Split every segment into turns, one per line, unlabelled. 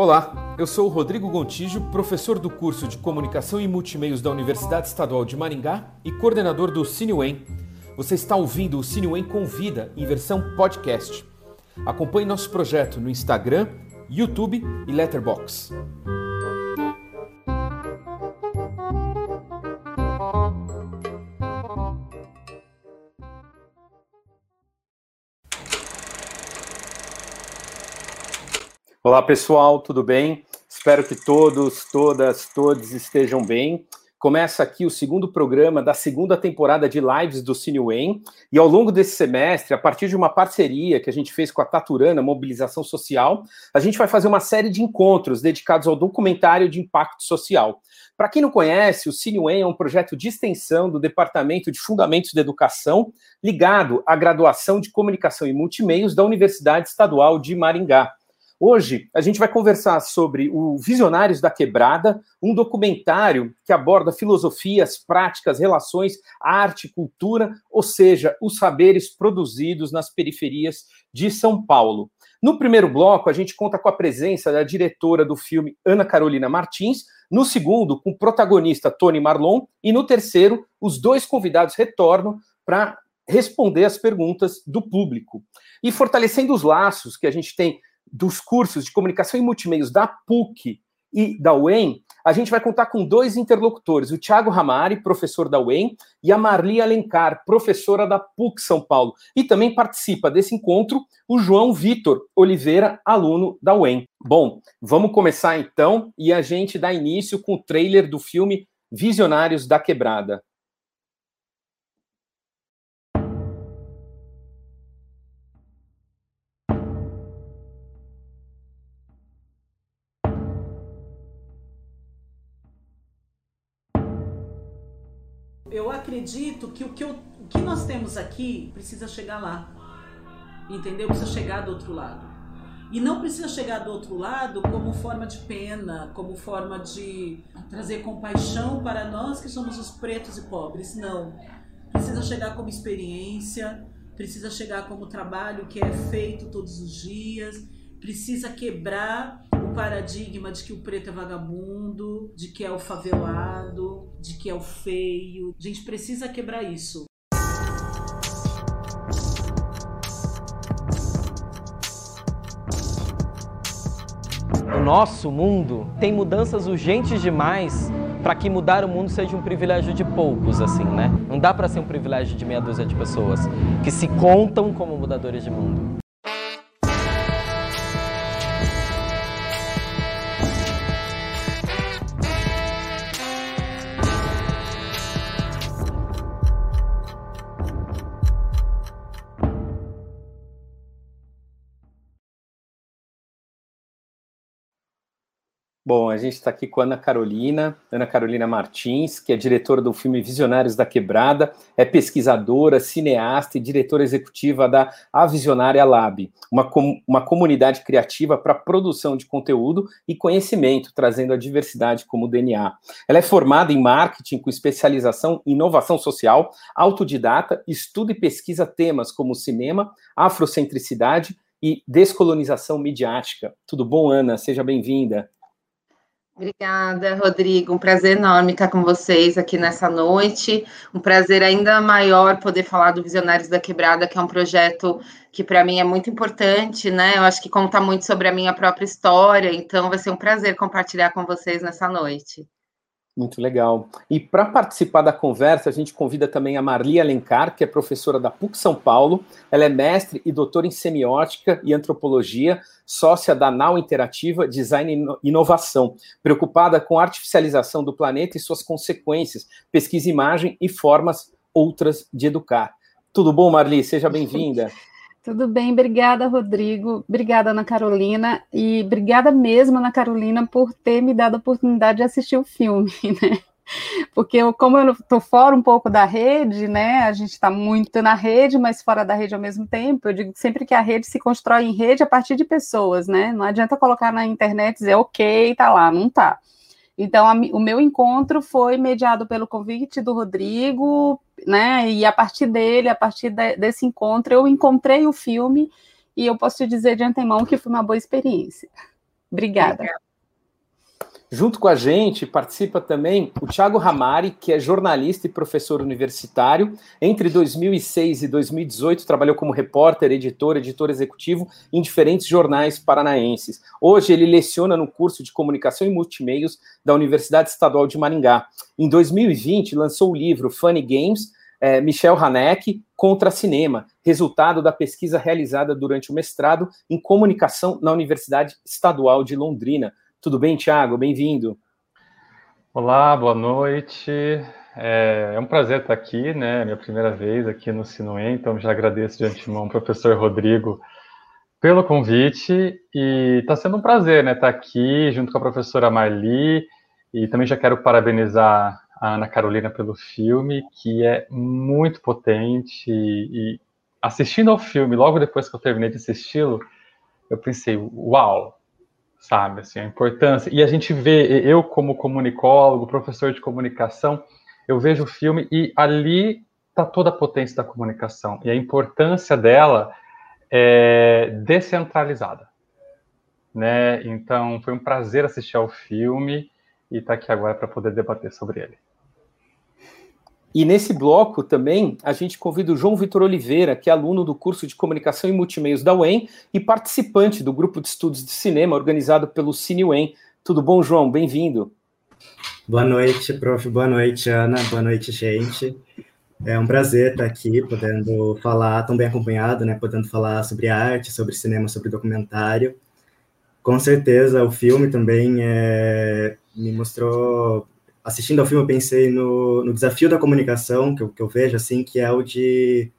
Olá, eu sou o Rodrigo Gontijo, professor do curso de Comunicação e Multimeios da Universidade Estadual de Maringá e coordenador do CineWen. Você está ouvindo o CineWen Convida em versão podcast. Acompanhe nosso projeto no Instagram, YouTube e Letterboxd. Olá pessoal, tudo bem? Espero que todos, todas, todos estejam bem. Começa aqui o segundo programa da segunda temporada de lives do CineWen. E ao longo desse semestre, a partir de uma parceria que a gente fez com a Taturana Mobilização Social, a gente vai fazer uma série de encontros dedicados ao documentário de impacto social. Para quem não conhece, o CineWen é um projeto de extensão do Departamento de Fundamentos da Educação, ligado à graduação de Comunicação e Multimeios da Universidade Estadual de Maringá. Hoje a gente vai conversar sobre o Visionários da Quebrada, um documentário que aborda filosofias, práticas, relações, arte, cultura, ou seja, os saberes produzidos nas periferias de São Paulo. No primeiro bloco, a gente conta com a presença da diretora do filme Ana Carolina Martins, no segundo, com o protagonista Tony Marlon, e no terceiro, os dois convidados retornam para responder as perguntas do público. E fortalecendo os laços que a gente tem dos cursos de comunicação e multimeios da PUC e da UEM, a gente vai contar com dois interlocutores, o Thiago Ramari, professor da UEM, e a Marli Alencar, professora da PUC São Paulo. E também participa desse encontro o João Vitor Oliveira, aluno da UEM. Bom, vamos começar então e a gente dá início com o trailer do filme Visionários da Quebrada.
Acredito que o que, eu, o que nós temos aqui precisa chegar lá. Entendeu? Precisa chegar do outro lado. E não precisa chegar do outro lado como forma de pena, como forma de trazer compaixão para nós que somos os pretos e pobres. Não. Precisa chegar como experiência, precisa chegar como trabalho que é feito todos os dias, precisa quebrar o paradigma de que o preto é vagabundo, de que é o favelado, de que é o feio. A gente precisa quebrar isso.
O nosso mundo tem mudanças urgentes demais para que mudar o mundo seja um privilégio de poucos, assim, né? Não dá para ser um privilégio de meia dúzia de pessoas que se contam como mudadores de mundo.
Bom, a gente está aqui com a Ana Carolina, Ana Carolina Martins, que é diretora do filme Visionários da Quebrada, é pesquisadora, cineasta e diretora executiva da A Visionária Lab, uma, com, uma comunidade criativa para produção de conteúdo e conhecimento, trazendo a diversidade como DNA. Ela é formada em marketing com especialização em inovação social, autodidata, estuda e pesquisa temas como cinema, afrocentricidade e descolonização midiática. Tudo bom, Ana? Seja bem-vinda.
Obrigada, Rodrigo. Um prazer enorme estar com vocês aqui nessa noite. Um prazer ainda maior poder falar do Visionários da Quebrada, que é um projeto que para mim é muito importante, né? Eu acho que conta muito sobre a minha própria história, então vai ser um prazer compartilhar com vocês nessa noite.
Muito legal. E para participar da conversa, a gente convida também a Marli Alencar, que é professora da PUC São Paulo. Ela é mestre e doutora em semiótica e antropologia, sócia da Nau Interativa Design e Inovação, preocupada com a artificialização do planeta e suas consequências, pesquisa imagem e formas outras de educar. Tudo bom, Marli? Seja bem-vinda.
Tudo bem, obrigada, Rodrigo. Obrigada, Ana Carolina. E obrigada mesmo, Ana Carolina, por ter me dado a oportunidade de assistir o filme, né? Porque eu, como eu estou fora um pouco da rede, né? A gente está muito na rede, mas fora da rede ao mesmo tempo. Eu digo sempre que a rede se constrói em rede a partir de pessoas, né? Não adianta colocar na internet e dizer ok, tá lá, não tá. Então, a, o meu encontro foi mediado pelo convite do Rodrigo, né? E a partir dele, a partir de, desse encontro, eu encontrei o filme e eu posso te dizer de antemão que foi uma boa experiência. Obrigada. Obrigada.
Junto com a gente participa também o Thiago Ramari, que é jornalista e professor universitário. Entre 2006 e 2018 trabalhou como repórter, editor, editor executivo em diferentes jornais paranaenses. Hoje ele leciona no curso de comunicação e multimeios da Universidade Estadual de Maringá. Em 2020 lançou o livro Funny Games, é, Michel Haneck contra cinema, resultado da pesquisa realizada durante o mestrado em comunicação na Universidade Estadual de Londrina. Tudo bem, Tiago? Bem-vindo.
Olá, boa noite. É, é, um prazer estar aqui, né? Minha primeira vez aqui no Sinuem, então já agradeço de antemão ao professor Rodrigo pelo convite e está sendo um prazer, né? Estar aqui junto com a professora Marli e também já quero parabenizar a Ana Carolina pelo filme, que é muito potente e assistindo ao filme, logo depois que eu terminei de assisti-lo, eu pensei, uau, sabe? Assim, a importância. E a gente vê, eu como comunicólogo, professor de comunicação, eu vejo o filme e ali está toda a potência da comunicação e a importância dela é descentralizada, né? Então foi um prazer assistir ao filme e estar tá aqui agora para poder debater sobre ele.
E nesse bloco também a gente convida o João Vitor Oliveira, que é aluno do curso de Comunicação e Multimeios da UEM e participante do grupo de estudos de cinema organizado pelo Cine UEM. Tudo bom, João? Bem-vindo.
Boa noite, prof. Boa noite, Ana. Boa noite, gente. É um prazer estar aqui, podendo falar, tão bem acompanhado, né? Podendo falar sobre arte, sobre cinema, sobre documentário. Com certeza, o filme também é, me mostrou assistindo ao filme, eu pensei no, no desafio da comunicação, que eu, que eu, vejo, assim, que é o de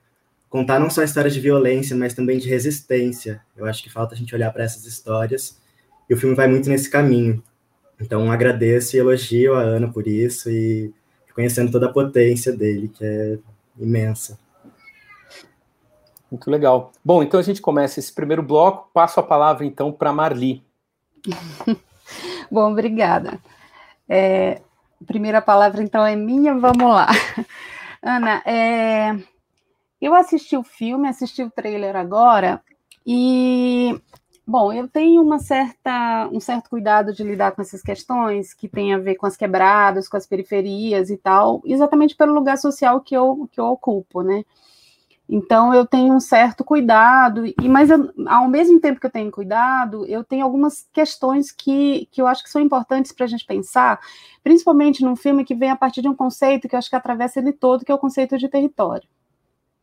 contar não só histórias de violência, mas também de resistência. Eu acho que falta a gente olhar para essas histórias, e o filme vai muito nesse caminho. Então, agradeço e elogio a Ana por isso, e reconhecendo toda a potência dele, que é imensa.
Muito legal. Bom, então a gente começa esse primeiro bloco. Passo a palavra, então, para Marli.
Bom, obrigada. É, a primeira palavra, então, é minha, vamos lá. Ana, é... eu assisti o filme, assisti o trailer agora, e, bom, eu tenho uma certa, um certo cuidado de lidar com essas questões que tem a ver com as quebradas, com as periferias e tal, exatamente pelo lugar social que eu, que eu ocupo, né? Então eu tenho um certo cuidado, e mas eu, ao mesmo tempo que eu tenho cuidado, eu tenho algumas questões que, que eu acho que são importantes para a gente pensar, principalmente num filme que vem a partir de um conceito que eu acho que atravessa ele todo, que é o conceito de território,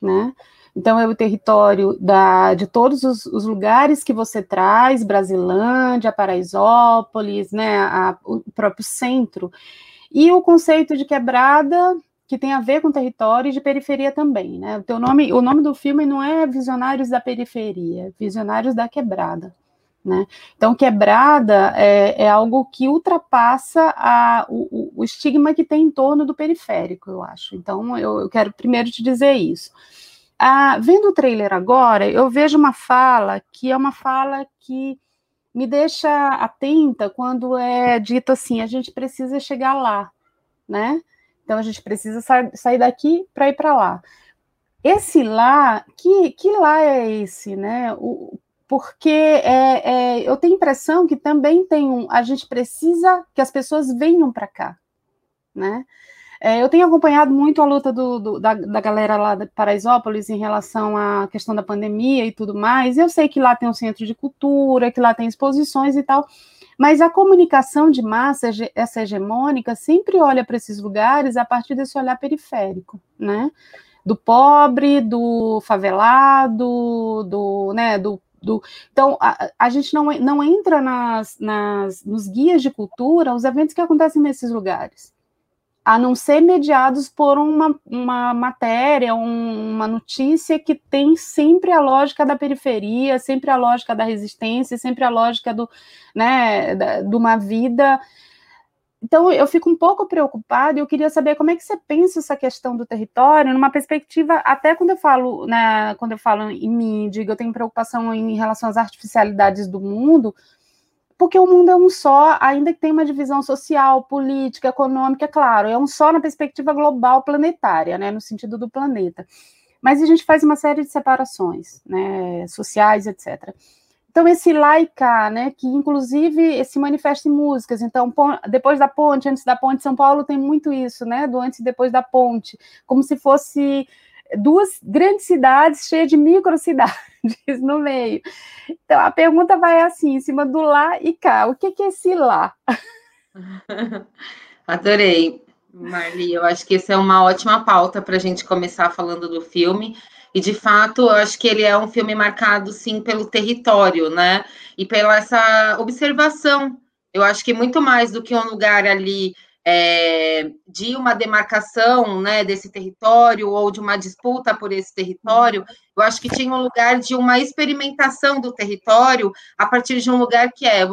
né? Então é o território da, de todos os, os lugares que você traz, Brasilândia, Paraisópolis, né, a, o próprio centro, e o conceito de quebrada que tem a ver com território e de periferia também, né? O teu nome, o nome do filme não é Visionários da Periferia, é Visionários da Quebrada, né? Então, quebrada é, é algo que ultrapassa a, o, o, estigma que tem em torno do periférico, eu acho. Então, eu, eu quero primeiro te dizer isso. Ah, vendo o trailer agora, eu vejo uma fala que é uma fala que me deixa atenta quando é dito assim: a gente precisa chegar lá, né? Então a gente precisa sa sair daqui para ir para lá. Esse lá, que, que lá é esse, né? O, porque é, é, eu tenho impressão que também tem um. A gente precisa que as pessoas venham para cá, né? É, eu tenho acompanhado muito a luta do, do, da, da, galera lá de Paraisópolis em relação à questão da pandemia e tudo mais. Eu sei que lá tem um centro de cultura, que lá tem exposições e tal. Mas a comunicação de massa, essa hegemônica, sempre olha para esses lugares a partir desse olhar periférico, né? Do pobre, do favelado, do, né, do, do... Então, a, a, gente não, não entra nas, nas, nos guias de cultura os eventos que acontecem nesses lugares a não ser mediados por uma, uma matéria, um, uma notícia que tem sempre a lógica da periferia, sempre a lógica da resistência, sempre a lógica do, né, da, de uma vida. Então, eu fico um pouco preocupada e eu queria saber como é que você pensa essa questão do território, numa perspectiva, até quando eu falo, né, quando eu falo em mim, digo, eu tenho preocupação em relação às artificialidades do mundo, porque o mundo é um só, ainda que tenha uma divisão social, política, econômica, claro, é um só na perspectiva global planetária, né, no sentido do planeta. Mas a gente faz uma série de separações, né, sociais, etc. Então, esse cá, né, que inclusive se manifesta em músicas. Então, depois da ponte, antes da ponte, São Paulo tem muito isso, né, do antes e depois da ponte, como se fosse duas grandes cidades cheias de microcidades no meio. Então, a pergunta vai assim, em cima do lá e cá. O que, que é esse lá?
Adorei, Marli. Eu acho que essa é uma ótima pauta para a gente começar falando do filme. E de fato, eu acho que ele é um filme marcado sim pelo território, né? E pela essa observação. Eu acho que muito mais do que um lugar ali é, de uma demarcação né, desse território ou de uma disputa por esse território, eu acho que tinha um lugar de uma experimentação do território a partir de um lugar que é,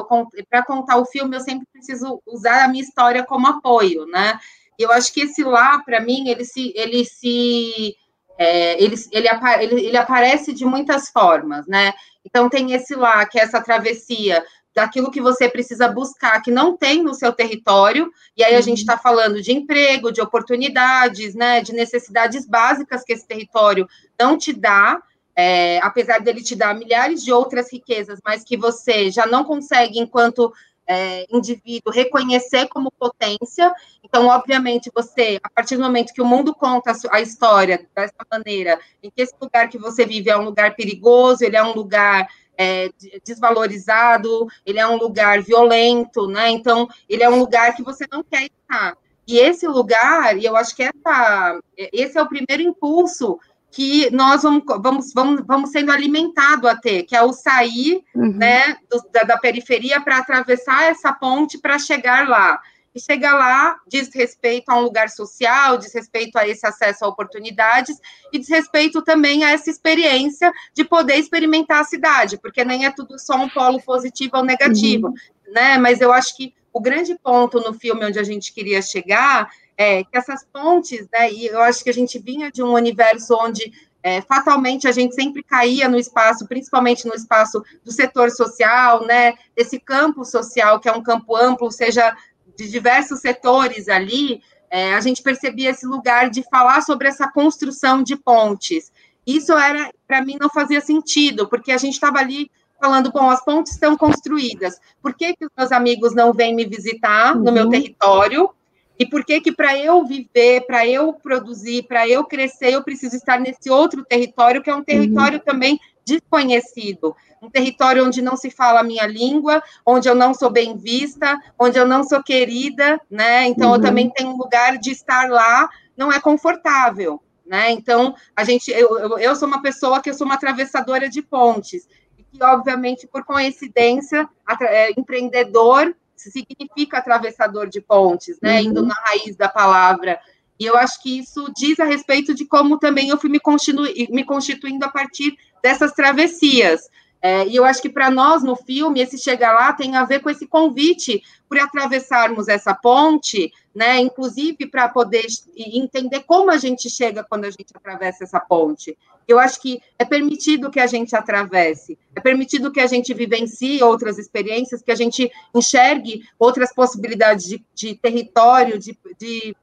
para contar o filme, eu sempre preciso usar a minha história como apoio, né? E eu acho que esse lá, para mim, ele se, ele se é, ele, ele, ele, ele aparece de muitas formas, né? Então, tem esse lá, que é essa travessia daquilo que você precisa buscar, que não tem no seu território, e aí a gente está uhum. falando de emprego, de oportunidades, né, de necessidades básicas que esse território não te dá, é, apesar dele te dar milhares de outras riquezas, mas que você já não consegue, enquanto é, indivíduo reconhecer como potência. Então, obviamente, você, a partir do momento que o mundo conta a história dessa maneira, em que esse lugar que você vive é um lugar perigoso, ele é um lugar é, desvalorizado, ele é um lugar violento, né? Então, ele é um lugar que você não quer estar. E esse lugar, e eu acho que essa, esse é o primeiro impulso que nós vamos, vamos, vamos, vamos sendo alimentados a ter, que é o sair uhum. né, do, da, da, periferia para atravessar essa ponte para chegar lá. E chegar lá diz respeito a um lugar social, diz respeito a esse acesso a oportunidades e diz respeito também a essa experiência de poder experimentar a cidade, porque nem é tudo só um polo positivo ou negativo, uhum. né? Mas eu acho que o grande ponto no filme onde a gente queria chegar é, que essas pontes, né, e eu acho que a gente vinha de um universo onde é, fatalmente a gente sempre caía no espaço, principalmente no espaço do setor social, né, desse campo social, que é um campo amplo, seja de diversos setores ali, é, a gente percebia esse lugar de falar sobre essa construção de pontes. Isso era, para mim, não fazia sentido, porque a gente estava ali falando, bom, as pontes estão construídas, por que, que os meus amigos não vêm me visitar no meu uhum. território? E por que que para eu viver, para eu produzir, para eu crescer, eu preciso estar nesse outro território que é um território uhum. também desconhecido, um território onde não se fala a minha língua, onde eu não sou bem vista, onde eu não sou querida, né? Então uhum. eu também tenho um lugar de estar lá, não é confortável, né? Então a gente, eu, eu, eu sou uma pessoa que eu sou uma atravessadora de pontes e que obviamente por coincidência é, empreendedor significa atravessador de pontes, né? Uhum. Indo na raiz da palavra. E eu acho que isso diz a respeito de como também eu fui me, constitu me constituindo a partir dessas travessias. É, e eu acho que para nós no filme, esse chegar lá tem a ver com esse convite por atravessarmos essa ponte, né? Inclusive para poder entender como a gente chega quando a gente atravessa essa ponte. Eu acho que é permitido que a gente atravesse, é permitido que a gente vivencie outras experiências, que a gente enxergue outras possibilidades de, de território, de, de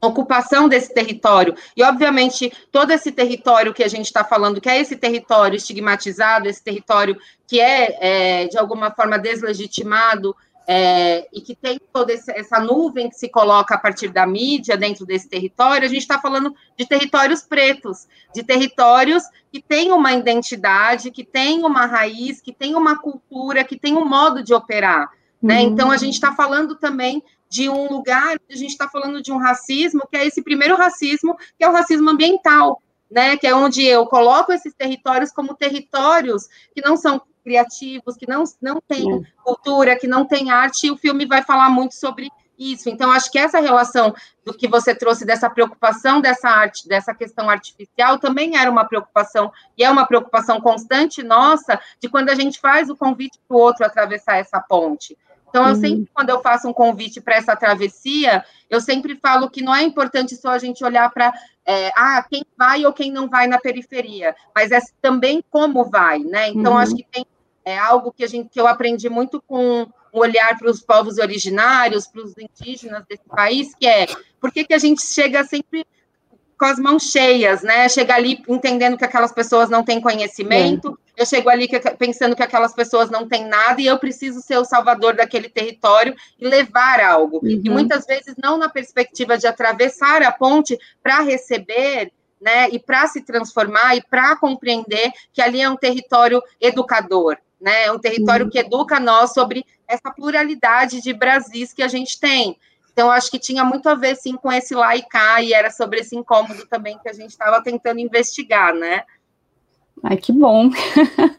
ocupação desse território. E, obviamente, todo esse território que a gente está falando, que é esse território estigmatizado, esse território que é, é de alguma forma, deslegitimado, é, e que tem toda essa nuvem que se coloca a partir da mídia dentro desse território, a gente está falando de territórios pretos, de territórios que têm uma identidade, que têm uma raiz, que têm uma cultura, que têm um modo de operar. Né? Uhum. Então, a gente está falando também de um lugar, a gente está falando de um racismo, que é esse primeiro racismo, que é o racismo ambiental, né? Que é onde eu coloco esses territórios como territórios que não são criativos, que não, não têm cultura, que não têm arte, e o filme vai falar muito sobre isso. Então, acho que essa relação do que você trouxe dessa preocupação dessa arte, dessa questão artificial, também era uma preocupação, e é uma preocupação constante nossa, de quando a gente faz o convite para o outro atravessar essa ponte. Então, eu sempre, quando eu faço um convite para essa travessia, eu sempre falo que não é importante só a gente olhar para é, ah, quem vai ou quem não vai na periferia, mas é também como vai, né? Então, uhum. acho que tem é, algo que, a gente, que eu aprendi muito com um olhar para os povos originários, para os indígenas desse país, que é por que, que a gente chega sempre com as mãos cheias, né? Chega ali entendendo que aquelas pessoas não têm conhecimento, eu chego ali que, pensando que aquelas pessoas não têm nada e eu preciso ser o salvador daquele território e levar algo. Uhum. E muitas vezes não na perspectiva de atravessar a ponte para receber né, e para se transformar e para compreender que ali é um território educador, né, é um território uhum. que educa nós sobre essa pluralidade de Brasis que a gente tem. Então, acho que tinha muito a ver, sim, com esse lá e cá, e era sobre esse incômodo também que a gente estava tentando investigar, né?
Ai, que bom.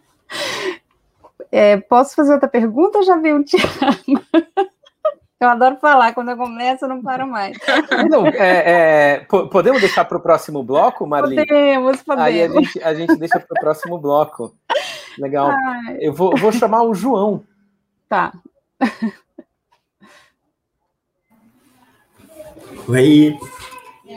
É, posso fazer outra pergunta já veio o Tiago? Eu adoro falar, quando eu começo, eu não paro mais.
Não, é, é, podemos deixar para o próximo bloco, Marlene?
Podemos, podemos.
Aí a gente, a gente deixa para o próximo bloco. Legal. Ai. Eu vou, vou chamar o João.
Tá.
Oi.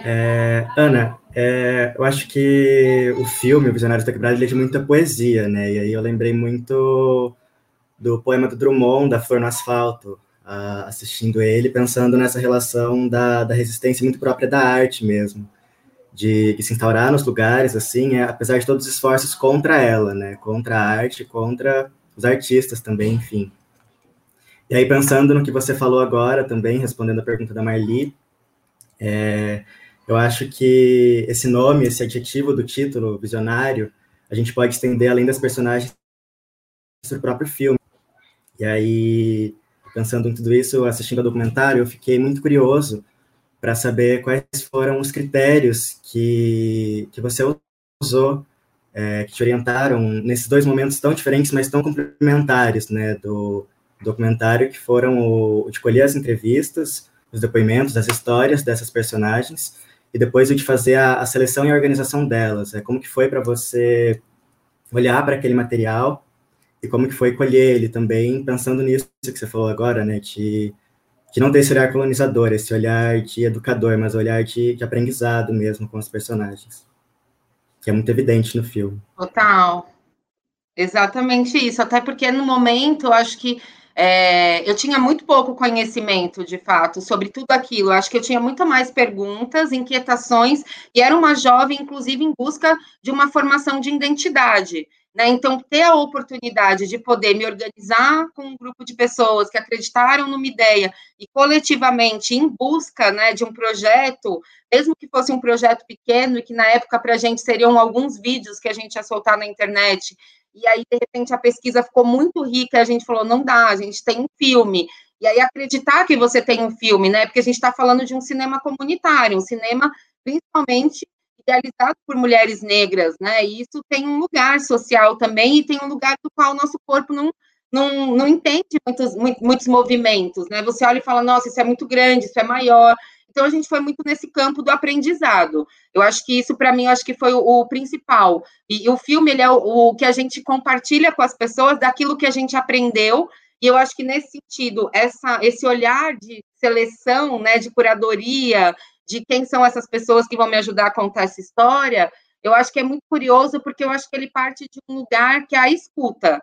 É, Ana, é, eu acho que o filme, O Visionário da Quebrada, ele é de muita poesia, né? E aí eu lembrei muito do poema do Drummond, da Flor no Asfalto, uh, assistindo ele, pensando nessa relação da, da resistência muito própria da arte mesmo, de, de se instaurar nos lugares, assim, é, apesar de todos os esforços contra ela, né? Contra a arte, contra os artistas também, enfim. E aí, pensando no que você falou agora também, respondendo a pergunta da Marli, é, eu acho que esse nome, esse adjetivo do título, visionário, a gente pode estender além das personagens para o próprio filme. E aí, pensando em tudo isso, assistindo ao documentário, eu fiquei muito curioso para saber quais foram os critérios que, que você usou, é, que te orientaram nesses dois momentos tão diferentes, mas tão complementares, né, do documentário, que foram o, de colher as entrevistas, os depoimentos, as histórias dessas personagens, e depois de fazer a, a seleção e a organização delas. É como que foi para você olhar para aquele material e como que foi colher ele também, pensando nisso que você falou agora, né, de, de não ter esse olhar colonizador, esse olhar de educador, mas olhar de, de aprendizado mesmo com os personagens, que é muito evidente no filme.
Total. Exatamente isso, até porque no momento, eu acho que é, eu tinha muito pouco conhecimento, de fato, sobre tudo aquilo. Acho que eu tinha muito mais perguntas, inquietações, e era uma jovem, inclusive, em busca de uma formação de identidade. Né? Então, ter a oportunidade de poder me organizar com um grupo de pessoas que acreditaram numa ideia e coletivamente em busca né, de um projeto, mesmo que fosse um projeto pequeno e que na época para a gente seriam alguns vídeos que a gente ia soltar na internet, e aí, de repente, a pesquisa ficou muito rica, e a gente falou, não dá, a gente tem um filme. E aí, acreditar que você tem um filme, né? Porque a gente está falando de um cinema comunitário, um cinema principalmente idealizado por mulheres negras, né? E isso tem um lugar social também, e tem um lugar do qual o nosso corpo não, não, não entende muitos, muitos movimentos, né? Você olha e fala, nossa, isso é muito grande, isso é maior, então a gente foi muito nesse campo do aprendizado. Eu acho que isso para mim acho que foi o, o principal. E, e, o filme ele é o, o, que a gente compartilha com as pessoas daquilo que a gente aprendeu. E eu acho que nesse sentido essa esse olhar de seleção, né, de curadoria, de quem são essas pessoas que vão me ajudar a contar essa história, eu acho que é muito curioso porque eu acho que ele parte de um lugar que é a escuta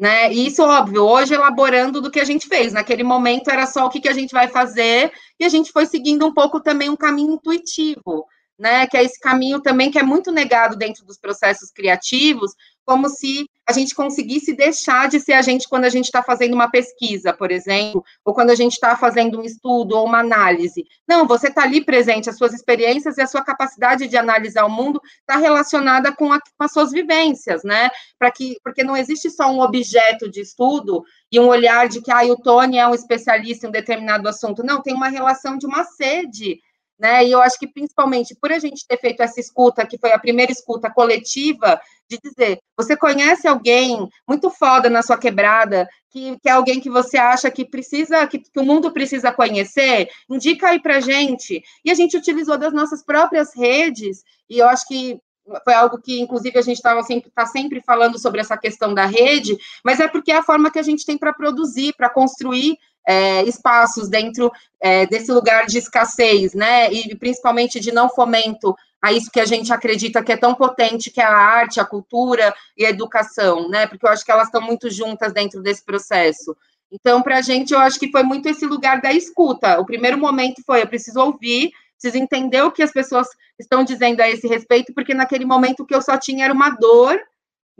né? E isso, óbvio, hoje elaborando do que a gente fez. Naquele momento era só o que, que a gente vai fazer, e a gente foi seguindo um pouco também um caminho intuitivo, né? Que é esse caminho também que é muito negado dentro dos processos criativos, como se a gente conseguisse deixar de ser a gente quando a gente está fazendo uma pesquisa, por exemplo, ou quando a gente está fazendo um estudo ou uma análise. Não, você está ali presente, as suas experiências e a sua capacidade de analisar o mundo está relacionada com, a, com, as suas vivências, né? Para que, porque não existe só um objeto de estudo e um olhar de que ah, o Tony é um especialista em um determinado assunto. Não, tem uma relação de uma sede né? E eu acho que principalmente por a gente ter feito essa escuta, que foi a primeira escuta coletiva, de dizer, você conhece alguém muito foda na sua quebrada, que, que é alguém que você acha que precisa, que, que o mundo precisa conhecer, indica aí pra gente. E a gente utilizou das nossas próprias redes, e eu acho que foi algo que, inclusive, a gente estava sempre, tá sempre falando sobre essa questão da rede, mas é porque é a forma que a gente tem para produzir, para construir é, espaços dentro é, desse lugar de escassez, né? E principalmente de não fomento a isso que a gente acredita que é tão potente, que é a arte, a cultura e a educação, né? Porque eu acho que elas estão muito juntas dentro desse processo. Então, para a gente, eu acho que foi muito esse lugar da escuta. O primeiro momento foi: eu preciso ouvir, preciso entender o que as pessoas estão dizendo a esse respeito, porque naquele momento o que eu só tinha era uma dor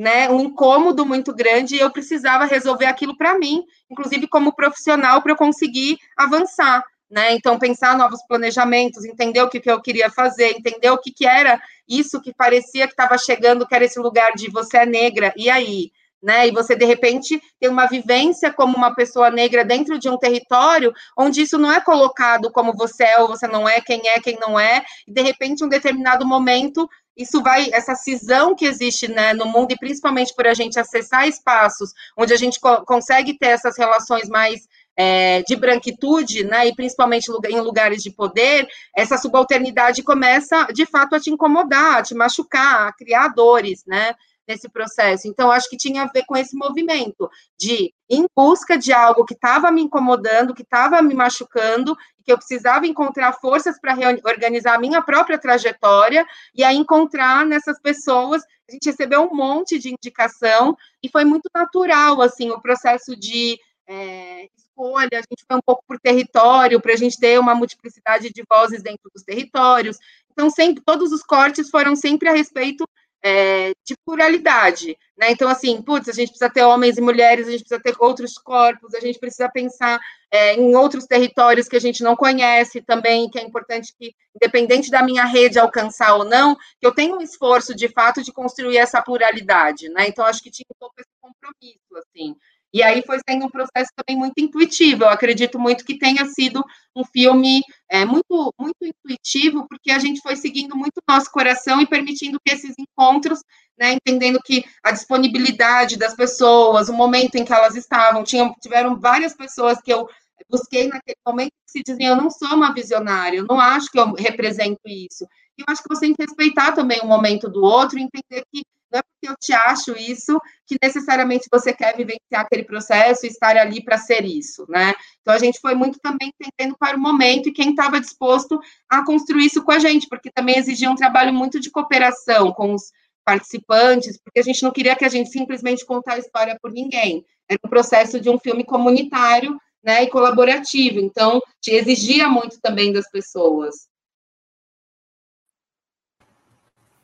né, um incômodo muito grande e eu precisava resolver aquilo para mim, inclusive como profissional, para eu conseguir avançar. Né? Então, pensar novos planejamentos, entender o que, que eu queria fazer, entender o que, que era isso que parecia que estava chegando, que era esse lugar de você é negra, e aí? Né? E você, de repente, tem uma vivência como uma pessoa negra dentro de um território onde isso não é colocado como você é ou você não é, quem é, quem não é, e de repente, em um determinado momento, isso vai, essa cisão que existe né, no mundo, e principalmente por a gente acessar espaços onde a gente co consegue ter essas relações mais é, de branquitude, né, e principalmente em lugares de poder, essa subalternidade começa, de fato, a te incomodar, a te machucar, a criar dores, né, nesse processo. Então, acho que tinha a ver com esse movimento de em busca de algo que estava me incomodando, que estava me machucando, que eu precisava encontrar forças para organizar a minha própria trajetória e aí encontrar nessas pessoas. A gente recebeu um monte de indicação e foi muito natural assim o processo de é, escolha, a gente foi um pouco por território, para a gente ter uma multiplicidade de vozes dentro dos territórios. Então, sempre, todos os cortes foram sempre a respeito é, de pluralidade, né? Então, assim, putz, a gente precisa ter homens e mulheres, a gente precisa ter outros corpos, a gente precisa pensar é, em outros territórios que a gente não conhece também, que é importante que, independente da minha rede alcançar ou não, que eu tenha um esforço, de fato, de construir essa pluralidade, né? Então, acho que tinha um pouco esse compromisso, assim. E aí foi sendo um processo também muito intuitivo. Eu acredito muito que tenha sido um filme é, muito, muito intuitivo, porque a gente foi seguindo muito nosso coração e permitindo que esses encontros, né, entendendo que a disponibilidade das pessoas, o momento em que elas estavam, tinham, tiveram várias pessoas que eu busquei naquele momento se diziam, eu não sou uma visionária, eu não acho que eu represento isso. E eu acho que você tem que respeitar também o momento do outro entender que não é porque eu te acho isso que necessariamente você quer vivenciar aquele processo e estar ali para ser isso, né? Então a gente foi muito também entendendo para o momento e quem estava disposto a construir isso com a gente, porque também exigia um trabalho muito de cooperação com os participantes, porque a gente não queria que a gente simplesmente contar a história por ninguém. Era um processo de um filme comunitário, né, e colaborativo. Então, te exigia muito também das pessoas.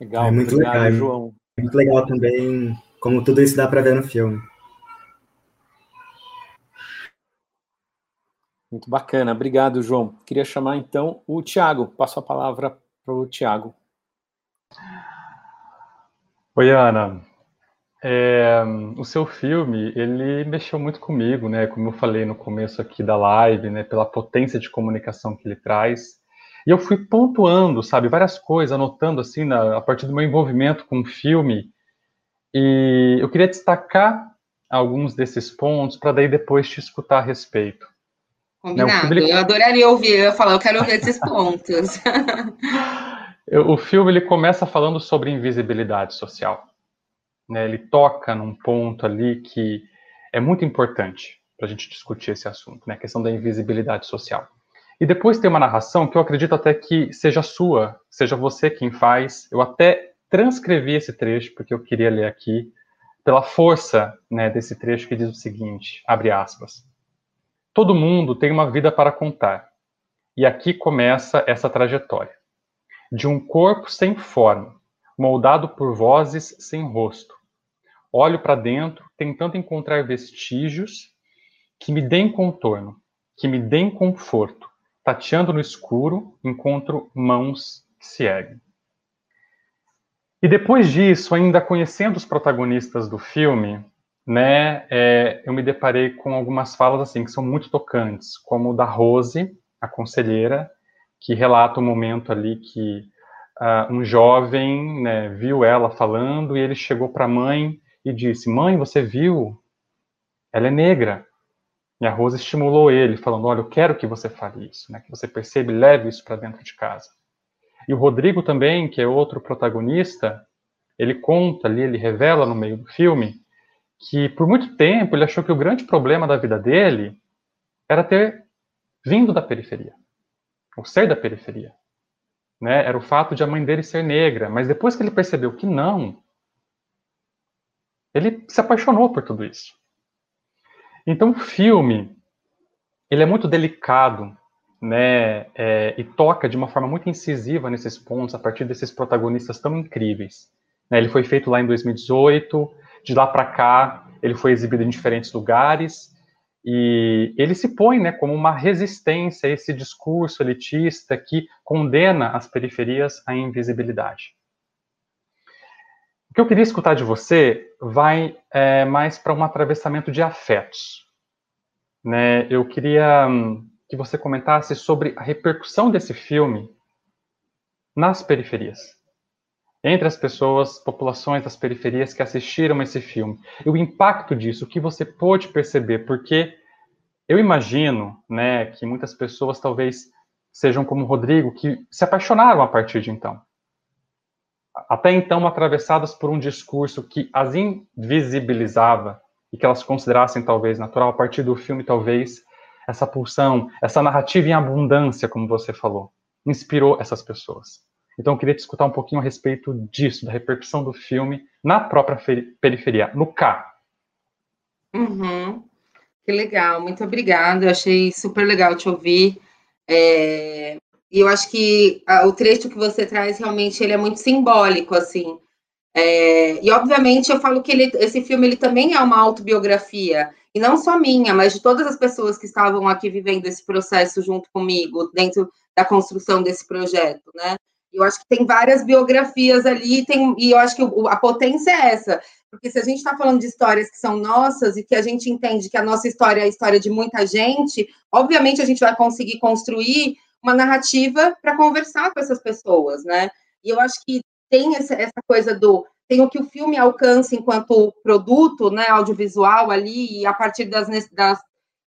Legal, é muito obrigado, legal, João.
Muito legal também como tudo isso dá para ver no filme.
Muito bacana, obrigado, João. Queria chamar então o Tiago. Passo a palavra para o Tiago.
Oi, Ana. É, o seu filme, ele mexeu muito comigo, né? Como eu falei no começo aqui da live, né? Pela potência de comunicação que ele traz. E eu fui pontuando, sabe, várias coisas, anotando assim, na, a partir do meu envolvimento com o filme. E eu queria destacar alguns desses pontos para daí depois te escutar a respeito.
Combinado. Né, ele... Eu adoraria ouvir, eu ia falar, eu quero ouvir esses pontos.
o filme ele começa falando sobre invisibilidade social. Né? Ele toca num ponto ali que é muito importante para a gente discutir esse assunto, né? a questão da invisibilidade social. E depois tem uma narração que eu acredito até que seja sua, seja você quem faz. Eu até transcrevi esse trecho porque eu queria ler aqui pela força né, desse trecho que diz o seguinte, abre aspas. Todo mundo tem uma vida para contar. E aqui começa essa trajetória. De um corpo sem forma, moldado por vozes sem rosto. Olho para dentro, tentando encontrar vestígios que me deem contorno, que me deem conforto, Tateando no escuro, encontro mãos que se erguem. E depois disso, ainda conhecendo os protagonistas do filme, né, é, eu me deparei com algumas falas assim que são muito tocantes, como da Rose, a conselheira, que relata um momento ali que uh, um jovem né, viu ela falando e ele chegou para a mãe e disse: Mãe, você viu? Ela é negra. E a Rosa estimulou ele, falando: Olha, eu quero que você fale isso, né? que você perceba e leve isso para dentro de casa. E o Rodrigo também, que é outro protagonista, ele conta ali, ele revela no meio do filme que por muito tempo ele achou que o grande problema da vida dele era ter vindo da periferia, ou ser da periferia. Né? Era o fato de a mãe dele ser negra, mas depois que ele percebeu que não, ele se apaixonou por tudo isso. Então, o filme, ele é muito delicado, né, é, e toca de uma forma muito incisiva nesses pontos, a partir desses protagonistas tão incríveis. Né, ele foi feito lá em 2018, de lá para cá, ele foi exibido em diferentes lugares, e ele se põe né, como uma resistência a esse discurso elitista que condena as periferias à invisibilidade. Que eu queria escutar de você vai é, mais para um atravessamento de afetos. Né? Eu queria hum, que você comentasse sobre a repercussão desse filme nas periferias entre as pessoas, populações das periferias que assistiram esse filme. E o impacto disso, o que você pôde perceber, porque eu imagino, né, que muitas pessoas talvez sejam como o Rodrigo, que se apaixonaram a partir de então. Até então atravessadas por um discurso que as invisibilizava e que elas considerassem talvez natural, a partir do filme talvez essa pulsão, essa narrativa em abundância, como você falou, inspirou essas pessoas. Então, eu queria te escutar um pouquinho a respeito disso, da repercussão do filme na própria periferia, no K.
Uhum. Que legal, muito obrigada. Eu achei super legal te ouvir. É... E eu acho que a, o trecho que você traz realmente ele é muito simbólico, assim. É... E obviamente eu falo que ele, esse filme ele também é uma autobiografia e não só minha, mas de todas as pessoas que estavam aqui vivendo esse processo junto comigo dentro da construção desse projeto, né? Eu acho que tem várias biografias ali, tem, e eu acho que a potência é essa, porque se a gente está falando de histórias que são nossas e que a gente entende que a nossa história é a história de muita gente, obviamente a gente vai conseguir construir uma narrativa para conversar com essas pessoas, né? E eu acho que tem essa, essa coisa do tem o que o filme alcança enquanto produto, né, audiovisual ali, e a partir das, das,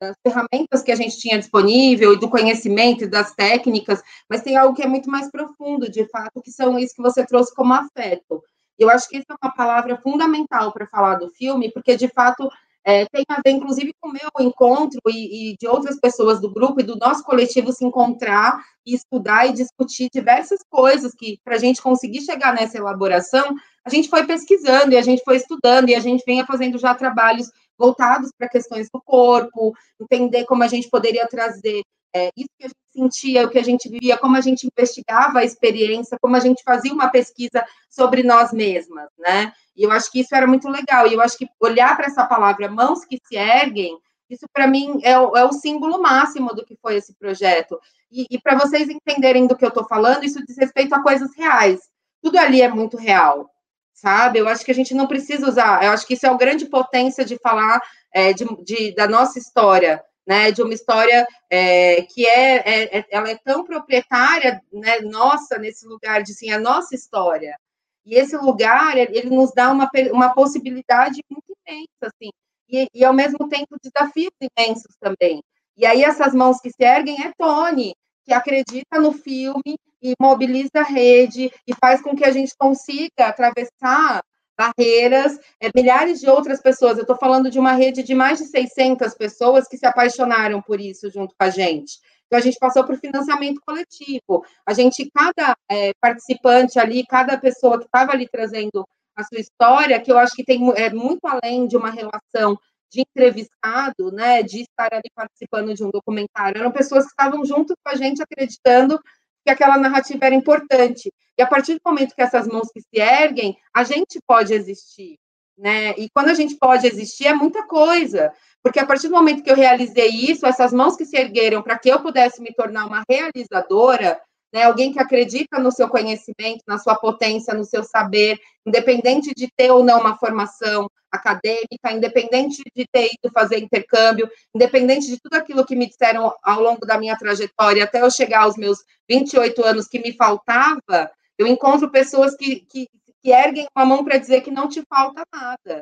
das ferramentas que a gente tinha disponível e do conhecimento e das técnicas, mas tem algo que é muito mais profundo, de fato, que são isso que você trouxe como afeto. Eu acho que isso é uma palavra fundamental para falar do filme, porque de fato é, tem a ver, inclusive, com o meu encontro e, e, de outras pessoas do grupo e do nosso coletivo se encontrar e estudar e discutir diversas coisas que, para a gente conseguir chegar nessa elaboração, a gente foi pesquisando e a gente foi estudando e a gente vinha fazendo já trabalhos voltados para questões do corpo, entender como a gente poderia trazer é, isso que a gente sentia, o que a gente vivia, como a gente investigava a experiência, como a gente fazia uma pesquisa sobre nós mesmas, né? E eu acho que isso era muito legal. E eu acho que olhar para essa palavra mãos que se erguem, isso para mim é o, é o, símbolo máximo do que foi esse projeto. E, e para vocês entenderem do que eu estou falando, isso diz respeito a coisas reais. Tudo ali é muito real sabe? Eu acho que a gente não precisa usar, eu acho que isso é a grande potência de falar é, de, de, da nossa história, né? De uma história é, que é, é, é, ela é tão proprietária, né? Nossa, nesse lugar de sim, a nossa história. E esse lugar, ele nos dá uma, uma possibilidade muito imensa, assim, e, e ao mesmo tempo desafios imensos também. E aí essas mãos que se erguem é Tony, que acredita no filme e mobiliza a rede e faz com que a gente consiga atravessar barreiras, é, milhares de outras pessoas. Eu estou falando de uma rede de mais de 600 pessoas que se apaixonaram por isso junto com a gente. Então, a gente passou por financiamento coletivo. A gente, cada é, participante ali, cada pessoa que estava ali trazendo a sua história, que eu acho que tem é, muito além de uma relação de entrevistado, né, de estar ali participando de um documentário. Eram pessoas que estavam junto com a gente acreditando que aquela narrativa era importante. E a partir do momento que essas mãos que se erguem, a gente pode existir, né? E quando a gente pode existir é muita coisa, porque a partir do momento que eu realizei isso, essas mãos que se ergueram para que eu pudesse me tornar uma realizadora, né? Alguém que acredita no seu conhecimento, na sua potência, no seu saber, independente de ter ou não uma formação acadêmica, independente de ter ido fazer intercâmbio, independente de tudo aquilo que me disseram ao longo da minha trajetória, até eu chegar aos meus 28 anos que me faltava, eu encontro pessoas que, que, que erguem uma mão para dizer que não te falta nada.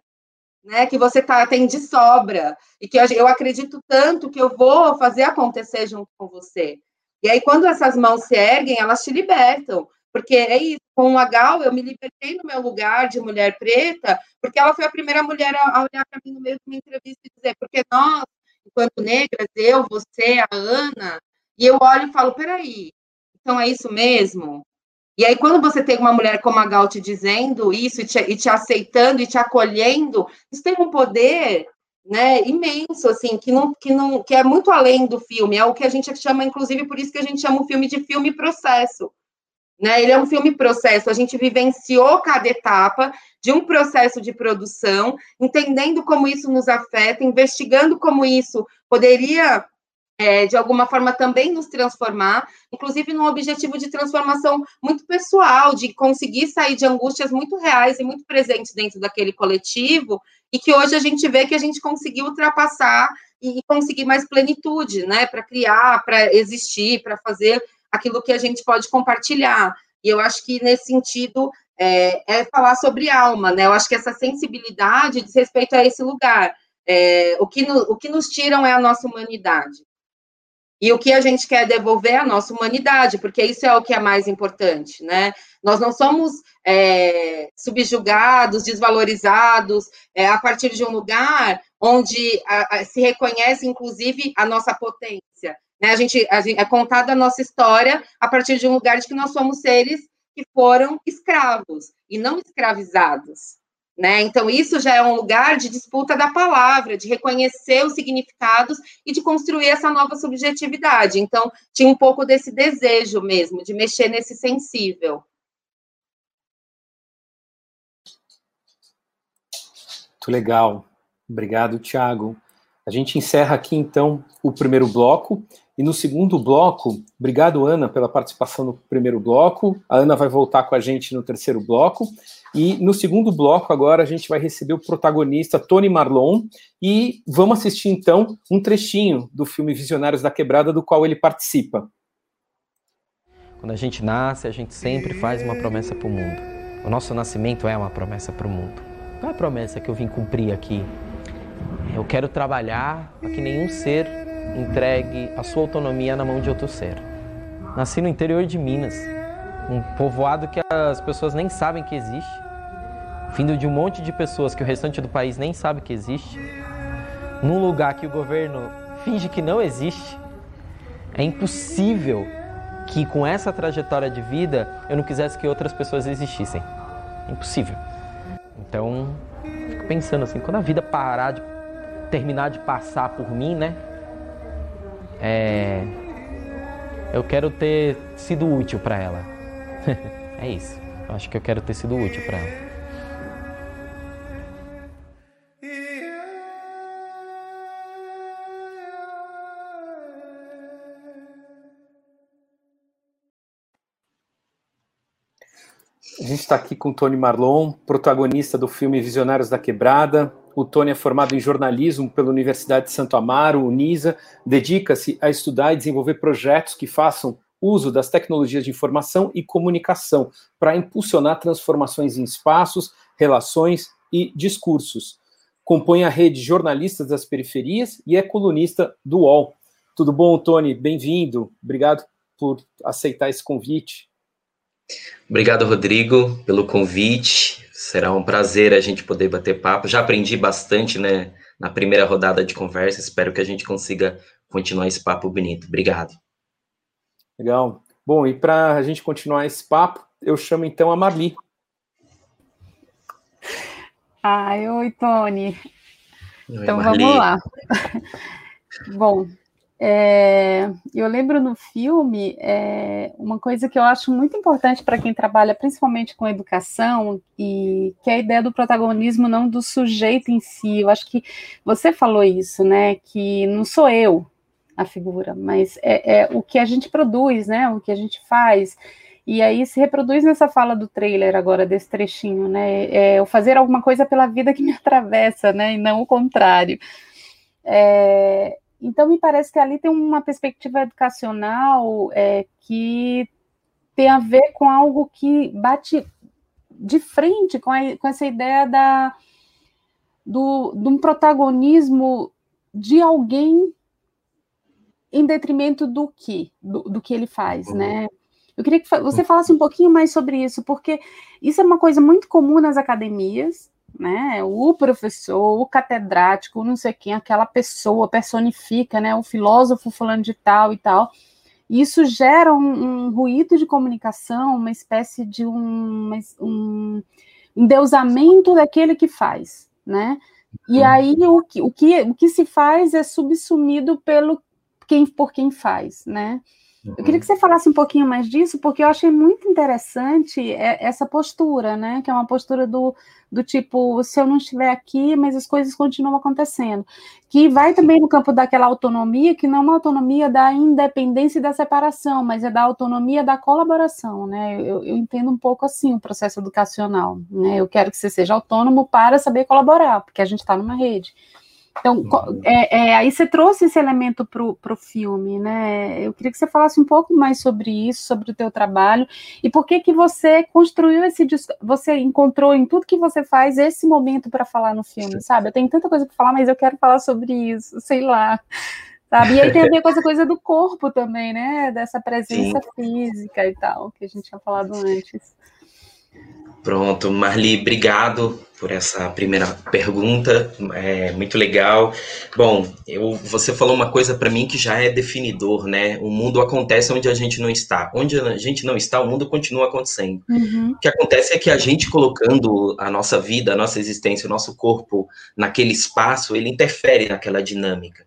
Né, que você tá, tem de sobra, e que eu, eu acredito tanto que eu vou fazer acontecer junto com você. E aí, quando essas mãos se erguem, elas te libertam. Porque é isso, com a Gal, eu me libertei no meu lugar de mulher preta, porque ela foi a primeira mulher a olhar para mim no meio de uma entrevista e dizer, porque nós, enquanto negras, eu, você, a Ana, e eu olho e falo, peraí, então é isso mesmo? E aí, quando você tem uma mulher como a Gal te dizendo isso, e te, e te aceitando, e te acolhendo, isso tem um poder né, imenso, assim, que não, que não, que é muito além do filme, é o que a gente chama, inclusive, por isso que a gente chama o filme de filme processo, Né? Ele é um filme processo, a gente vivenciou cada etapa de um processo de produção, entendendo como isso nos afeta, investigando como isso poderia é, de alguma forma também nos transformar, inclusive num objetivo de transformação muito pessoal, de conseguir sair de angústias muito reais e muito presentes dentro daquele coletivo, e que hoje a gente vê que a gente conseguiu ultrapassar e conseguir mais plenitude, né, para criar, para existir, para fazer aquilo que a gente pode compartilhar. E eu acho que nesse sentido é, é falar sobre alma, né? Eu acho que essa sensibilidade diz respeito a esse lugar. É, o, que no, o que nos tiram é a nossa humanidade. E o que a gente quer devolver é a nossa humanidade, porque isso é o que é mais importante, né? Nós não somos é, subjugados, desvalorizados é, a partir de um lugar onde a, a, se reconhece, inclusive, a nossa potência. Né? A, gente, a gente é contada a nossa história a partir de um lugar de que nós somos seres que foram escravos e não escravizados. Né? Então, isso já é um lugar de disputa da palavra, de reconhecer os significados e de construir essa nova subjetividade. Então, tinha um pouco desse desejo mesmo, de mexer nesse sensível.
Muito legal. Obrigado, Tiago. A gente encerra aqui, então, o primeiro bloco. E no segundo bloco, obrigado, Ana, pela participação no primeiro bloco. A Ana vai voltar com a gente no terceiro bloco. E no segundo bloco, agora, a gente vai receber o protagonista Tony Marlon e vamos assistir então um trechinho do filme Visionários da Quebrada, do qual ele participa.
Quando a gente nasce, a gente sempre faz uma promessa para o mundo. O nosso nascimento é uma promessa para o mundo. Qual é a promessa que eu vim cumprir aqui? Eu quero trabalhar para que nenhum ser entregue a sua autonomia na mão de outro ser. Nasci no interior de Minas, um povoado que as pessoas nem sabem que existe, vindo de um monte de pessoas que o restante do país nem sabe que existe, num lugar que o governo finge que não existe, é impossível que com essa trajetória de vida eu não quisesse que outras pessoas existissem. Impossível. Então, fico pensando assim, quando a vida parar de terminar de passar por mim, né? É, eu quero ter sido útil para ela. é isso. Eu acho que eu quero ter sido útil para ela.
A gente está aqui com Tony Marlon, protagonista do filme Visionários da Quebrada. O Tony é formado em jornalismo pela Universidade de Santo Amaro, Unisa, dedica-se a estudar e desenvolver projetos que façam uso das tecnologias de informação e comunicação para impulsionar transformações em espaços, relações e discursos. Compõe a rede Jornalistas das Periferias e é colunista do UOL. Tudo bom, Tony? Bem-vindo. Obrigado por aceitar esse convite.
Obrigado, Rodrigo, pelo convite. Será um prazer a gente poder bater papo. Já aprendi bastante, né, na primeira rodada de conversa. Espero que a gente consiga continuar esse papo bonito. Obrigado.
Legal. Bom, e para a gente continuar esse papo, eu chamo então a Marli.
Ai, oi, Tony. Oi, então Marli. vamos lá. Bom, é, eu lembro no filme é, uma coisa que eu acho muito importante para quem trabalha principalmente com educação e que é a ideia do protagonismo não do sujeito em si. Eu acho que você falou isso, né? Que não sou eu, a figura, mas é, é, o que a gente produz, né? O que a gente faz. E aí se reproduz nessa fala do trailer agora, desse trechinho, né? É, o fazer alguma coisa pela vida que me atravessa, né? E não o contrário. É, então me parece que ali tem uma perspectiva educacional é, que tem a ver com algo que bate de frente com, a, com essa ideia da, do, de um protagonismo de alguém em detrimento do que, do, do que ele faz, uhum. né? Eu queria que você falasse um pouquinho mais sobre isso, porque isso é uma coisa muito comum nas academias, né? O professor, o catedrático, não sei quem, aquela pessoa personifica, né? O filósofo fulano de tal e tal. E isso gera um, um ruído de comunicação, uma espécie de um, um endeusamento daquele que faz, né? E uhum. aí o que, o, que, o que se faz é subsumido pelo quem por quem faz, né? Uhum. Eu queria que você falasse um pouquinho mais disso, porque eu achei muito interessante é, essa postura, né? Que é uma postura do, do tipo, se eu não estiver aqui, mas as coisas continuam acontecendo. Que vai também no campo daquela autonomia, que não é uma autonomia da independência e da separação, mas é da autonomia da colaboração, né? Eu, eu entendo um pouco assim o processo educacional, né? Eu quero que você seja autônomo para saber colaborar, porque a gente está numa rede. Então, uhum. é, é, aí você trouxe esse elemento para o filme, né? Eu queria que você falasse um pouco mais sobre isso, sobre o teu trabalho, e por que que você construiu esse você encontrou em tudo que você faz esse momento para falar no filme, sabe? Eu tenho tanta coisa para falar, mas eu quero falar sobre isso, sei lá. Sabe? E aí tem a ver com essa coisa do corpo também, né? Dessa presença Sim. física e tal, que a gente tinha falado antes.
Pronto, Marli, obrigado por essa primeira pergunta, é muito legal. Bom, eu, você falou uma coisa para mim que já é definidor, né? O mundo acontece onde a gente não está. Onde a gente não está, o mundo continua acontecendo. Uhum. O que acontece é que a gente colocando a nossa vida, a nossa existência, o nosso corpo naquele espaço, ele interfere naquela dinâmica.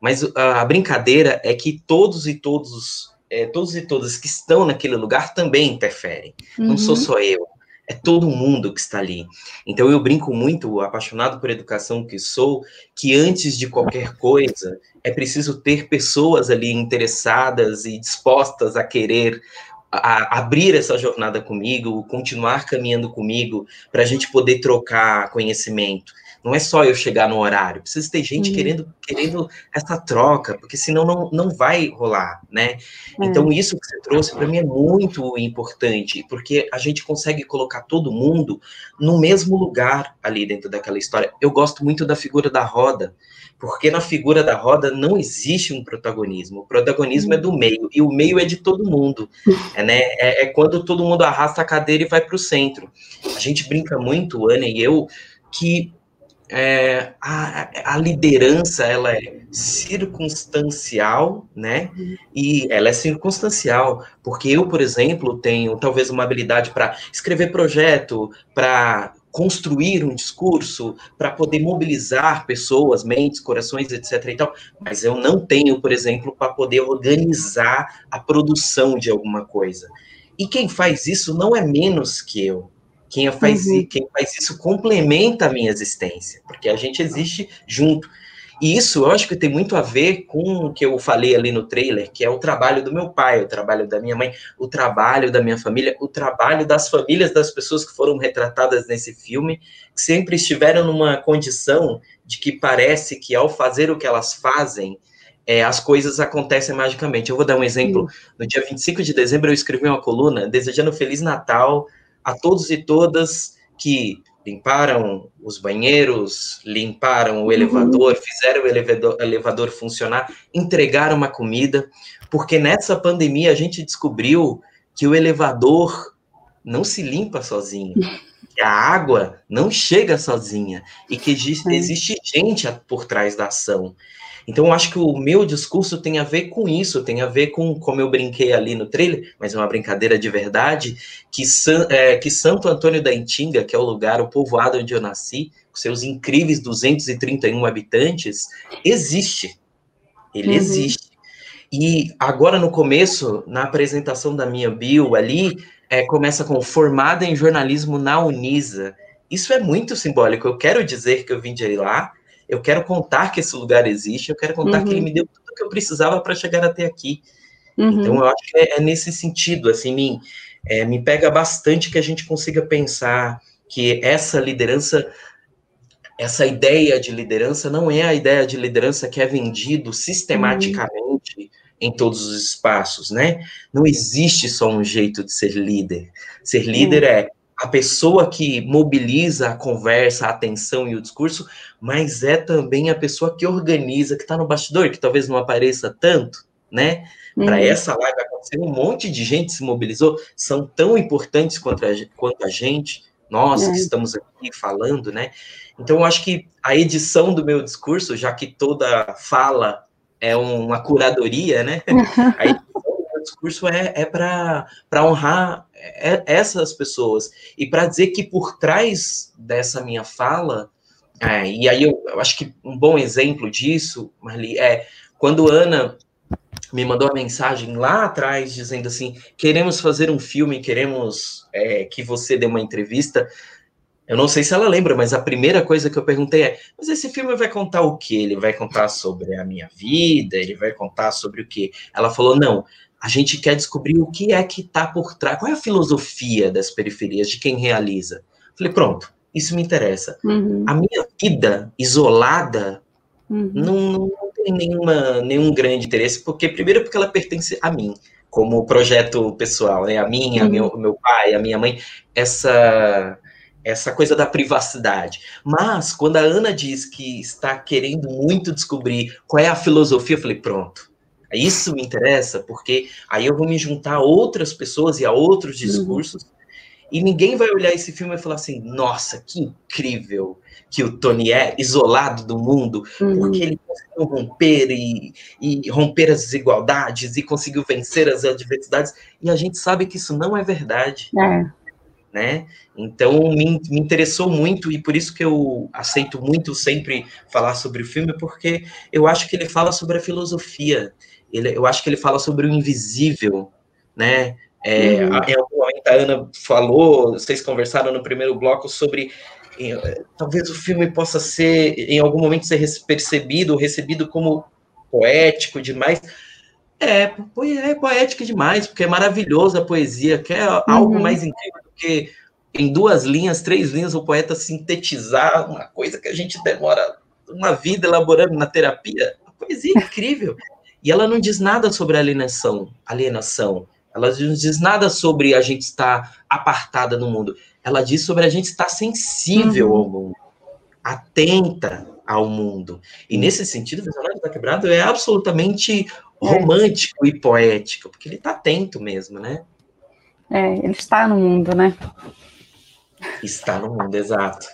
Mas a, a brincadeira é que todos e todos, é, todos e todas que estão naquele lugar também interferem. Uhum. Não sou uhum. só eu é todo mundo que está ali. Então eu brinco muito, apaixonado por educação que sou, que antes de qualquer coisa é preciso ter pessoas ali interessadas e dispostas a querer a abrir essa jornada comigo, continuar caminhando comigo, para a gente poder trocar conhecimento. Não é só eu chegar no horário, precisa ter gente uhum. querendo, querendo essa troca, porque senão não, não vai rolar, né? Uhum. Então, isso que você trouxe para mim é muito importante, porque a gente consegue colocar todo mundo no mesmo lugar ali dentro daquela história. Eu gosto muito da figura da roda, porque na figura da roda não existe um protagonismo. O protagonismo é do meio, e o meio é de todo mundo. É, né? é, é quando todo mundo arrasta a cadeira e vai para o centro. A gente brinca muito, Ana e eu, que é, a, a, liderança ela é circunstancial, né? E ela é circunstancial, porque eu, por exemplo, tenho talvez uma habilidade para escrever projeto, para construir um discurso, para poder mobilizar pessoas, mentes, corações, etc. E tal, mas eu não tenho, por exemplo, para poder organizar a produção de alguma coisa. E quem faz isso não é menos que eu. Quem faz, uhum. quem faz isso complementa a minha existência, porque a gente existe junto. E isso eu acho que tem muito a ver com o que eu falei ali no trailer, que é o trabalho do meu pai, o trabalho da minha mãe, o trabalho da minha família, o trabalho das famílias das pessoas que foram retratadas nesse filme, que sempre estiveram numa condição de que parece que ao fazer o que elas fazem, é, as coisas acontecem magicamente. Eu vou dar um exemplo. No dia 25 de dezembro, eu escrevi uma coluna desejando Feliz Natal a todos e todas que limparam os banheiros, limparam o uhum. elevador, fizeram o elevador, elevador funcionar, entregaram uma comida, porque nessa pandemia a gente descobriu que o elevador não se limpa sozinho, que a água não chega sozinha e que existe gente por trás da ação. Então, eu acho que o meu discurso tem a ver com isso, tem a ver com, como eu brinquei ali no trailer, mas é uma brincadeira de verdade, que, é, que Santo Antônio da Intinga, que é o lugar, o povoado onde eu nasci, com seus incríveis 231 habitantes, existe. Ele uhum. existe. E agora, no começo, na apresentação da minha bio ali, é, começa com formada em jornalismo na Unisa. Isso é muito simbólico. Eu quero dizer que eu vim de lá, eu quero contar que esse lugar existe, eu quero contar uhum. que ele uhum. me deu tudo que eu precisava para chegar até aqui. Uhum. Então, eu acho que é, é, nesse sentido, assim, me, é, me pega bastante que a gente consiga pensar que essa liderança, essa ideia de liderança não é a ideia de liderança que é vendido sistematicamente uhum. em todos os espaços, né? Não existe só um jeito de ser líder. Ser líder é a pessoa que mobiliza a conversa, a atenção e o discurso, mas é também a pessoa que organiza, que está no bastidor, que talvez não apareça tanto, né? Uhum. Para essa live acontecer, um monte de gente se mobilizou, são tão importantes quanto a, quanto a gente, nós que estamos aqui falando, né? Então, eu acho que a edição do meu discurso, já que toda fala é uma curadoria, né? A edição discurso é, é para honrar é, essas pessoas. E para dizer que por trás dessa minha fala, é, e aí eu, eu, acho que um bom exemplo disso, Marli, é quando Ana me mandou uma mensagem lá atrás dizendo assim: queremos fazer um filme, queremos é, que você dê uma entrevista. Eu não sei se ela lembra, mas a primeira coisa que eu perguntei é: mas esse filme vai contar o quê? Ele vai contar sobre a minha vida? Ele vai contar sobre o quê? Ela falou: não, a gente quer descobrir o que é que está por trás, qual é a filosofia das periferias, de quem realiza. Falei: pronto, isso me interessa. Uhum. A minha vida isolada uhum. não, não, tem nenhuma, nenhum grande interesse, porque, primeiro, porque ela pertence a mim, como projeto pessoal, né? A minha, uhum. meu, meu pai, a minha mãe, essa essa coisa da privacidade. Mas quando a Ana diz que está querendo muito descobrir qual é a filosofia, eu falei, pronto. Isso me interessa, porque aí eu vou me juntar a outras pessoas e a outros uhum. discursos, uhum. e ninguém vai olhar esse filme e falar assim, nossa, que incrível que o Tony é, isolado do mundo, uhum. porque ele conseguiu romper e, e romper as desigualdades e conseguiu vencer as adversidades, e a gente sabe que isso não é verdade. É né? Então me, me, interessou muito e por isso que eu aceito muito sempre falar sobre o filme, porque eu acho que ele fala sobre a filosofia, ele, eu acho que ele fala sobre o invisível, né? É, uhum. Em algum momento a Ana falou, vocês conversaram no primeiro bloco sobre eh, talvez o filme possa ser, em algum momento, ser percebido, recebido como poético demais. É, é poético demais, porque é maravilhosa a poesia, que é algo uhum. mais incrível porque em duas linhas, três linhas, o poeta sintetizar uma coisa que a gente demora uma vida elaborando na terapia, uma poesia incrível. E ela não diz nada sobre alienação, alienação. Ela não diz nada sobre a gente estar apartada no mundo. Ela diz sobre a gente estar sensível uhum. ao mundo, atenta ao mundo. E nesse sentido, o Visionário da Quebrado é absolutamente é. romântico e poético, porque ele está atento mesmo, né?
É, ele está no mundo, né?
Está no mundo, exato.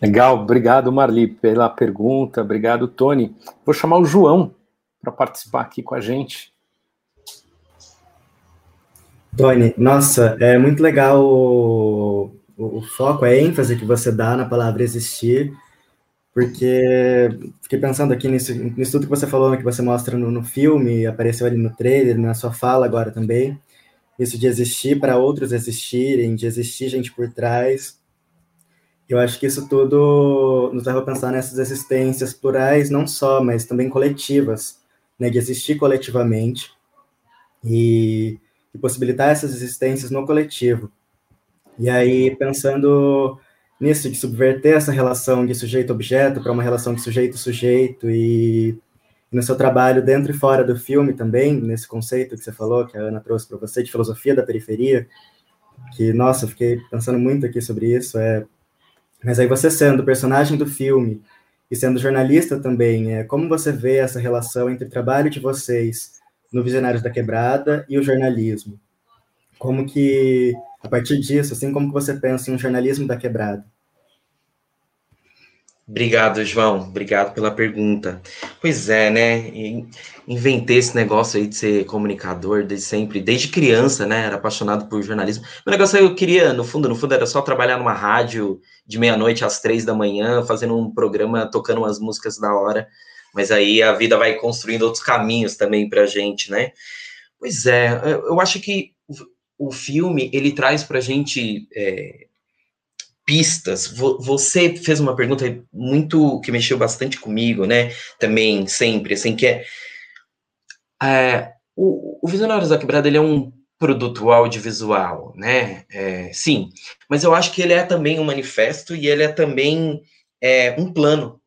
Legal, obrigado Marli pela pergunta, obrigado Tony. Vou chamar o João para participar aqui com a gente.
Tony, nossa, é muito legal o, o, o foco, a ênfase que você dá na palavra existir porque fiquei pensando aqui nisso, nisso tudo que você falou, né, que você mostra no, no filme, apareceu ali no trailer, na sua fala agora também, isso de existir para outros existirem, de existir gente por trás. Eu acho que isso tudo nos leva a pensar nessas existências plurais, não só, mas também coletivas, né, de existir coletivamente e, e possibilitar essas existências no coletivo. E aí, pensando nisso, de subverter essa relação de sujeito-objeto para uma relação de sujeito-sujeito e no seu trabalho dentro e fora do filme também, nesse conceito que você falou, que a Ana trouxe para você, de filosofia da periferia, que, nossa, fiquei pensando muito aqui sobre isso, é... mas aí você sendo personagem do filme e sendo jornalista também, é, como você vê essa relação entre o trabalho de vocês no Visionários da Quebrada e o jornalismo? Como que, a partir disso, assim, como que você pensa um jornalismo da quebrada?
Obrigado, João. Obrigado pela pergunta. Pois é, né? Inventei esse negócio aí de ser comunicador desde sempre, desde criança, né? Era apaixonado por jornalismo. O negócio eu queria, no fundo, no fundo, era só trabalhar numa rádio de meia-noite às três da manhã, fazendo um programa, tocando umas músicas da hora. Mas aí a vida vai construindo outros caminhos também pra gente, né? Pois é, eu acho que o filme ele traz pra gente. É, pistas. Você fez uma pergunta muito que mexeu bastante comigo, né? Também sempre, assim que é, é o, o Visionários da Quebrada ele é um produto audiovisual, né? É, sim, mas eu acho que ele é também um manifesto e ele é também é, um plano,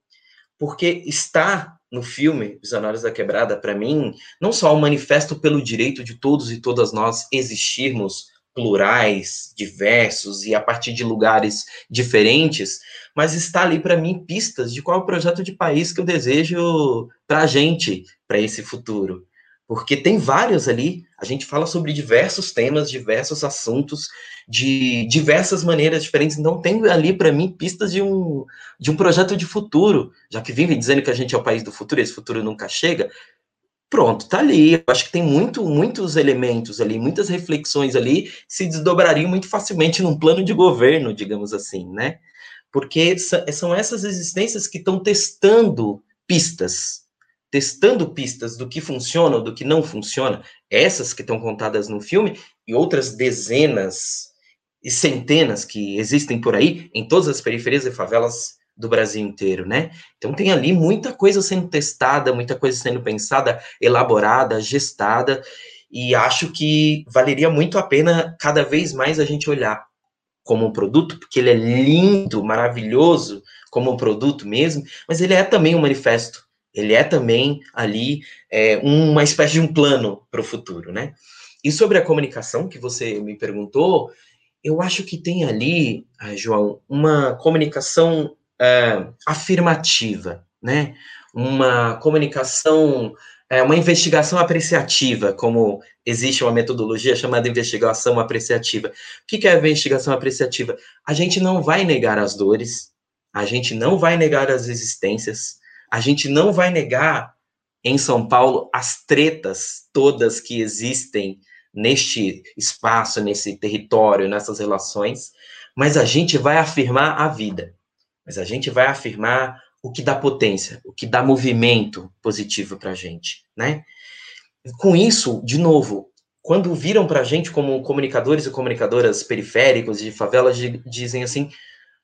porque está no filme Visionários da Quebrada para mim não só um manifesto pelo direito de todos e todas nós existirmos plurais, diversos e a partir de lugares diferentes, mas está ali para mim pistas de qual é o projeto de país que eu desejo para a gente, para esse futuro. Porque tem vários ali, a gente fala sobre diversos temas, diversos assuntos, de diversas maneiras diferentes. Então, tem ali para mim pistas de um, de um projeto de futuro, já que vive dizendo que a gente é o país do futuro, esse futuro nunca chega. Pronto, tá ali. Eu acho que tem muito, muitos elementos ali, muitas reflexões ali se desdobrariam muito facilmente num plano de governo, digamos assim, né? Porque são essas existências que estão testando pistas, testando pistas do que funciona do que não funciona, essas que estão contadas no filme, e outras dezenas e centenas que existem por aí, em todas as periferias e favelas do Brasil inteiro, né? Então tem ali muita coisa sendo testada, muita coisa sendo pensada, elaborada, gestada, e acho que valeria muito a pena cada vez mais a gente olhar como um produto, porque ele é lindo, maravilhoso como um produto mesmo, mas ele é também um manifesto, ele é também ali é, uma espécie de um plano para o futuro, né? E sobre a comunicação que você me perguntou, eu acho que tem ali, ah, João, uma comunicação é, afirmativa, né? Uma comunicação, é, uma investigação apreciativa, como existe uma metodologia chamada investigação apreciativa. O que é a investigação apreciativa? A gente não vai negar as dores, a gente não vai negar as existências, a gente não vai negar em São Paulo as tretas todas que existem neste espaço, nesse território, nessas relações, mas a gente vai afirmar a vida mas a gente vai afirmar o que dá potência, o que dá movimento positivo para a gente, né? Com isso, de novo, quando viram para a gente como comunicadores e comunicadoras periféricos de favelas, dizem assim,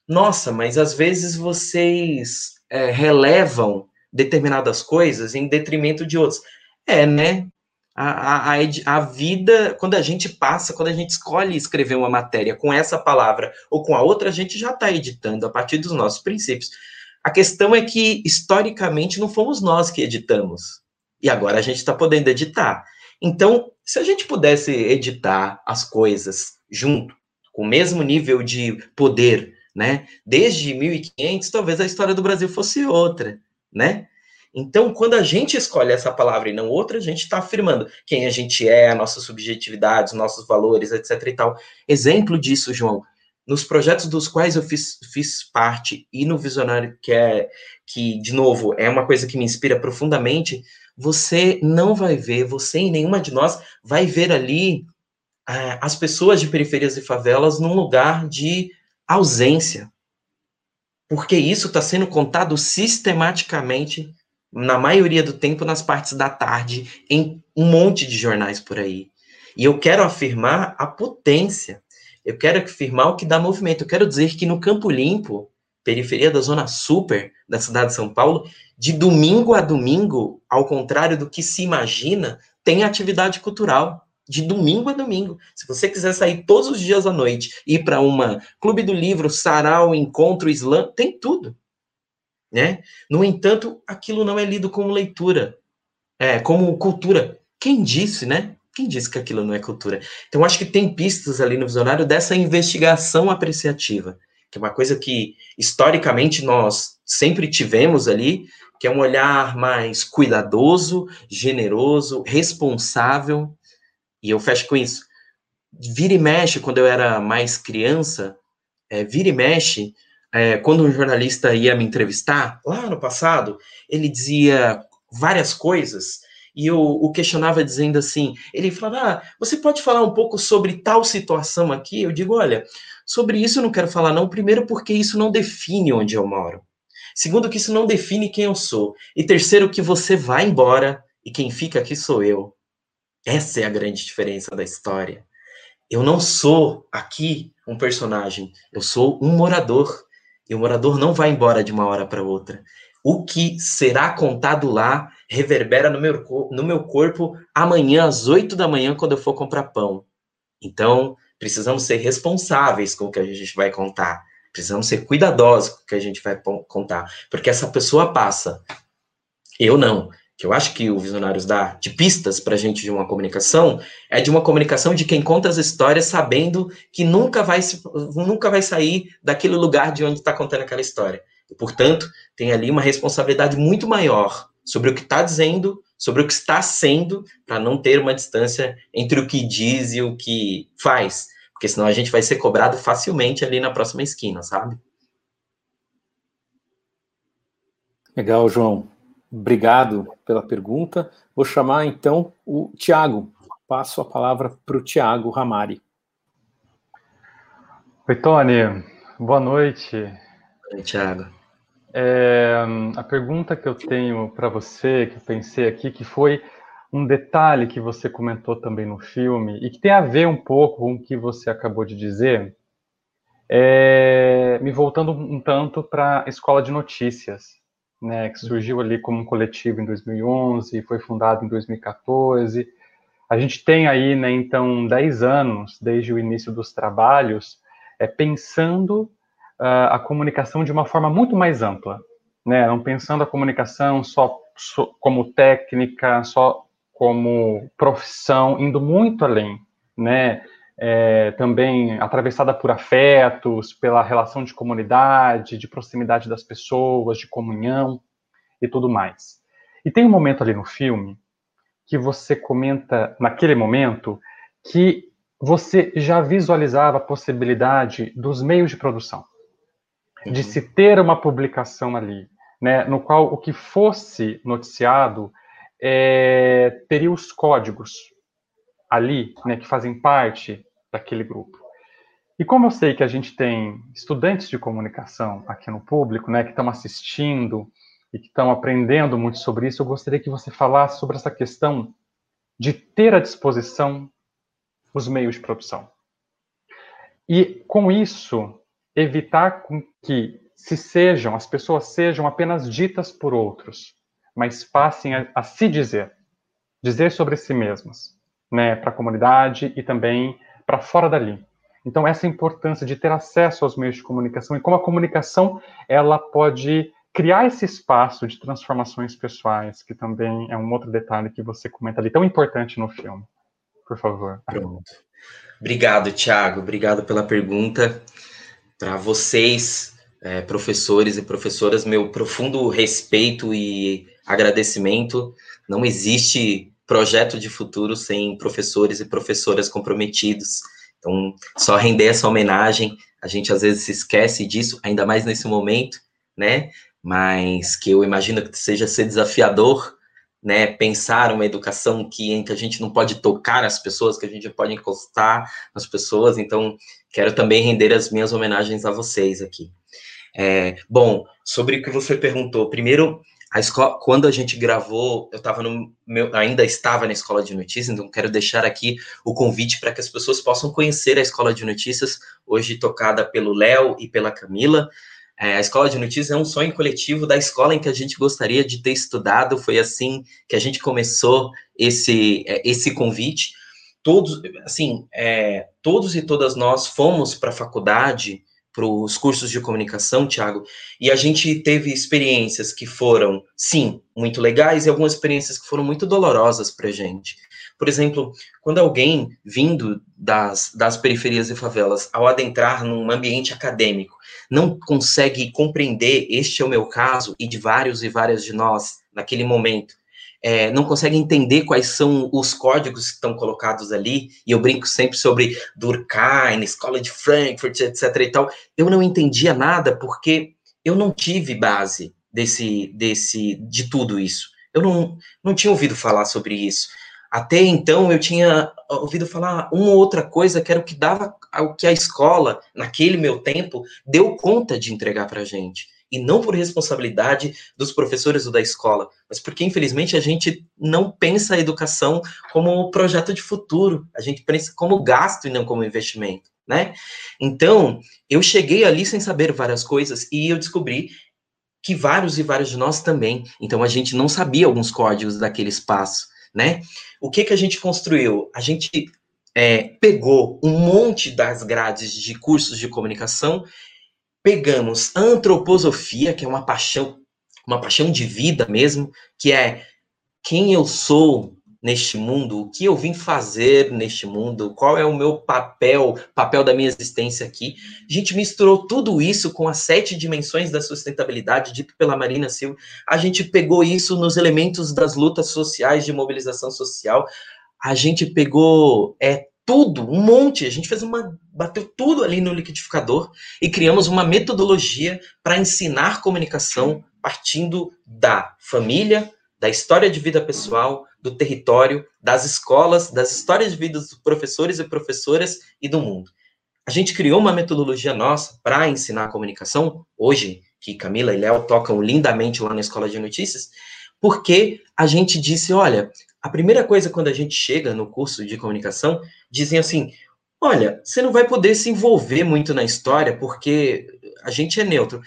nossa, mas às vezes vocês é, relevam determinadas coisas em detrimento de outras. É, né? A, a, a, vida, quando a gente passa, quando a gente escolhe escrever uma matéria com essa palavra ou com a outra, a gente já está editando a partir dos nossos princípios. A questão é que, historicamente, não fomos nós que editamos. E agora a gente está podendo editar. Então, se a gente pudesse editar as coisas junto, com o mesmo nível de poder, né? Desde 1500, talvez a história do Brasil fosse outra, né? Então, quando a gente escolhe essa palavra e não outra, a gente está afirmando quem a gente é, a nossa subjetividade, os nossos valores, etc. e tal. Exemplo disso, João, nos projetos dos quais eu fiz, fiz parte e no Visionário, que é, que, de novo, é uma coisa que me inspira profundamente, você não vai ver, você e nenhuma de nós vai ver ali é, as pessoas de periferias e favelas num lugar de ausência. Porque isso está sendo contado sistematicamente na maioria do tempo nas partes da tarde, em um monte de jornais por aí. E eu quero afirmar a potência. Eu quero afirmar o que dá movimento. Eu quero dizer que no Campo Limpo, periferia da Zona Super da cidade de São Paulo, de domingo a domingo, ao contrário do que se imagina, tem atividade cultural. De domingo a domingo. Se você quiser sair todos os dias à noite, ir para uma clube do livro, sarau, encontro, slam, tem tudo né? No entanto, aquilo não é lido como leitura, é como cultura. Quem disse, né? Quem disse que aquilo não é cultura? Então, acho que tem pistas ali no visionário dessa investigação apreciativa, que é uma coisa que historicamente nós sempre tivemos ali, que é um olhar mais cuidadoso, generoso, responsável. E eu fecho com isso. Vira e mexe, quando eu era mais criança, é, vira e mexe, é, quando um jornalista ia me entrevistar, lá no passado, ele dizia várias coisas e eu o questionava dizendo assim, ele falava, ah, você pode falar um pouco sobre tal situação aqui? Eu digo, olha, sobre isso eu não quero falar não, primeiro porque isso não define onde eu moro. Segundo que isso não define quem eu sou. E terceiro que você vai embora e quem fica aqui sou eu. Essa é a grande diferença da história. Eu não sou aqui um personagem, eu sou um morador. E o morador não vai embora de uma hora para outra. O que será contado lá reverbera no meu, no meu corpo amanhã às 8 da manhã, quando eu for comprar pão. Então, precisamos ser responsáveis com o que a gente vai contar. Precisamos ser cuidadosos com o que a gente vai contar. Porque essa pessoa passa. Eu não que eu acho que o Visionários dá de pistas para a gente de uma comunicação, é de uma comunicação de quem conta as histórias sabendo que nunca vai, nunca vai sair daquele lugar de onde está contando aquela história. E, portanto, tem ali uma responsabilidade muito maior sobre o que está dizendo, sobre o que está sendo, para não ter uma distância entre o que diz e o que faz. Porque senão a gente vai ser cobrado facilmente ali na próxima esquina, sabe?
Legal, João. Obrigado pela pergunta. Vou chamar então o Tiago. Passo a palavra para o Tiago Ramari.
Oi, Tony. Boa noite.
Oi, Tiago.
é, a pergunta que eu tenho para você, que eu pensei aqui, que foi um detalhe que você comentou também no filme e que tem a ver um pouco com o que você acabou de dizer, é, me voltando um tanto para a Escola de Notícias, né, que surgiu ali como um coletivo em 2011, foi fundado em 2014. A gente tem aí, né, então, 10 anos desde o início dos trabalhos, é, pensando uh, a comunicação de uma forma muito mais ampla, né, não pensando a comunicação só, só como técnica, só como profissão, indo muito além, né, é, também atravessada por afetos, pela relação de comunidade, de proximidade das pessoas, de comunhão e tudo mais. E tem um momento ali no filme que você comenta, naquele momento, que você já visualizava a possibilidade dos meios de produção, de uhum. se ter uma publicação ali, né, no qual o que fosse noticiado é, teria os códigos ali, né, que fazem parte daquele grupo. E como eu sei que a gente tem estudantes de comunicação aqui no público, né, que estão assistindo e que estão aprendendo muito sobre isso, eu gostaria que você falasse sobre essa questão de ter à disposição os meios de produção. E com isso, evitar que se sejam, as pessoas sejam apenas ditas por outros, mas passem a, a se dizer, dizer sobre si mesmas, né, para a comunidade e também para fora dali. Então essa importância de ter acesso aos meios de comunicação e como a comunicação ela pode criar esse espaço de transformações pessoais, que também é um outro detalhe que você comenta ali, tão importante no filme. Por favor.
Pronto. Obrigado, Thiago. Obrigado pela pergunta. Para vocês, é, professores e professoras, meu profundo respeito e agradecimento. Não existe projeto de futuro sem professores e professoras comprometidos. Então, só render essa homenagem, a gente às vezes se esquece disso, ainda mais nesse momento, né? Mas que eu imagino que seja ser desafiador, né? Pensar uma educação que, em que a gente não pode tocar as pessoas, que a gente pode encostar nas pessoas. Então, quero também render as minhas homenagens a vocês aqui. É, bom, sobre o que você perguntou, primeiro, a escola, quando a gente gravou, eu estava no meu, ainda estava na escola de notícias, então quero deixar aqui o convite para que as pessoas possam conhecer a escola de notícias, hoje tocada pelo Léo e pela Camila. É, a escola de notícias é um sonho coletivo da escola em que a gente gostaria de ter estudado. Foi assim que a gente começou esse é, esse convite. Todos, assim, é, todos e todas nós fomos para a faculdade para os cursos de comunicação, Thiago, e a gente teve experiências que foram, sim, muito legais e algumas experiências que foram muito dolorosas para a gente. Por exemplo, quando alguém vindo das, das periferias e favelas, ao adentrar num ambiente acadêmico, não consegue compreender, este é o meu caso e de vários e várias de nós naquele momento, é, não consegue entender quais são os códigos que estão colocados ali, e eu brinco sempre sobre Durkheim, Escola de Frankfurt, etc e tal, eu não entendia nada porque eu não tive base desse, desse, de tudo isso. Eu não, não tinha ouvido falar sobre isso. Até então eu tinha ouvido falar uma ou outra coisa que era o que dava, o que a escola, naquele meu tempo, deu conta de entregar para gente e não por responsabilidade dos professores ou da escola, mas porque, infelizmente, a gente não pensa a educação como projeto de futuro, a gente pensa como gasto e não como investimento, né? Então, eu cheguei ali sem saber várias coisas e eu descobri que vários e vários de nós também, então a gente não sabia alguns códigos daquele espaço, né? O que que a gente construiu? A gente é, pegou um monte das grades de cursos de comunicação pegamos a antroposofia, que é uma paixão, uma paixão de vida mesmo, que é quem eu sou neste mundo, o que eu vim fazer neste mundo, qual é o meu papel, papel da minha existência aqui. A gente misturou tudo isso com as sete dimensões da sustentabilidade, dito pela Marina Silva. A gente pegou isso nos elementos das lutas sociais de mobilização social. A gente pegou é, tudo, um monte. A gente fez uma. bateu tudo ali no liquidificador e criamos uma metodologia para ensinar comunicação partindo da família, da história de vida pessoal, do território, das escolas, das histórias de vida dos professores e professoras e do mundo. A gente criou uma metodologia nossa para ensinar comunicação, hoje, que Camila e Léo tocam lindamente lá na Escola de Notícias, porque a gente disse, olha, a primeira coisa quando a gente chega no curso de comunicação, dizem assim, olha, você não vai poder se envolver muito na história porque a gente é neutro.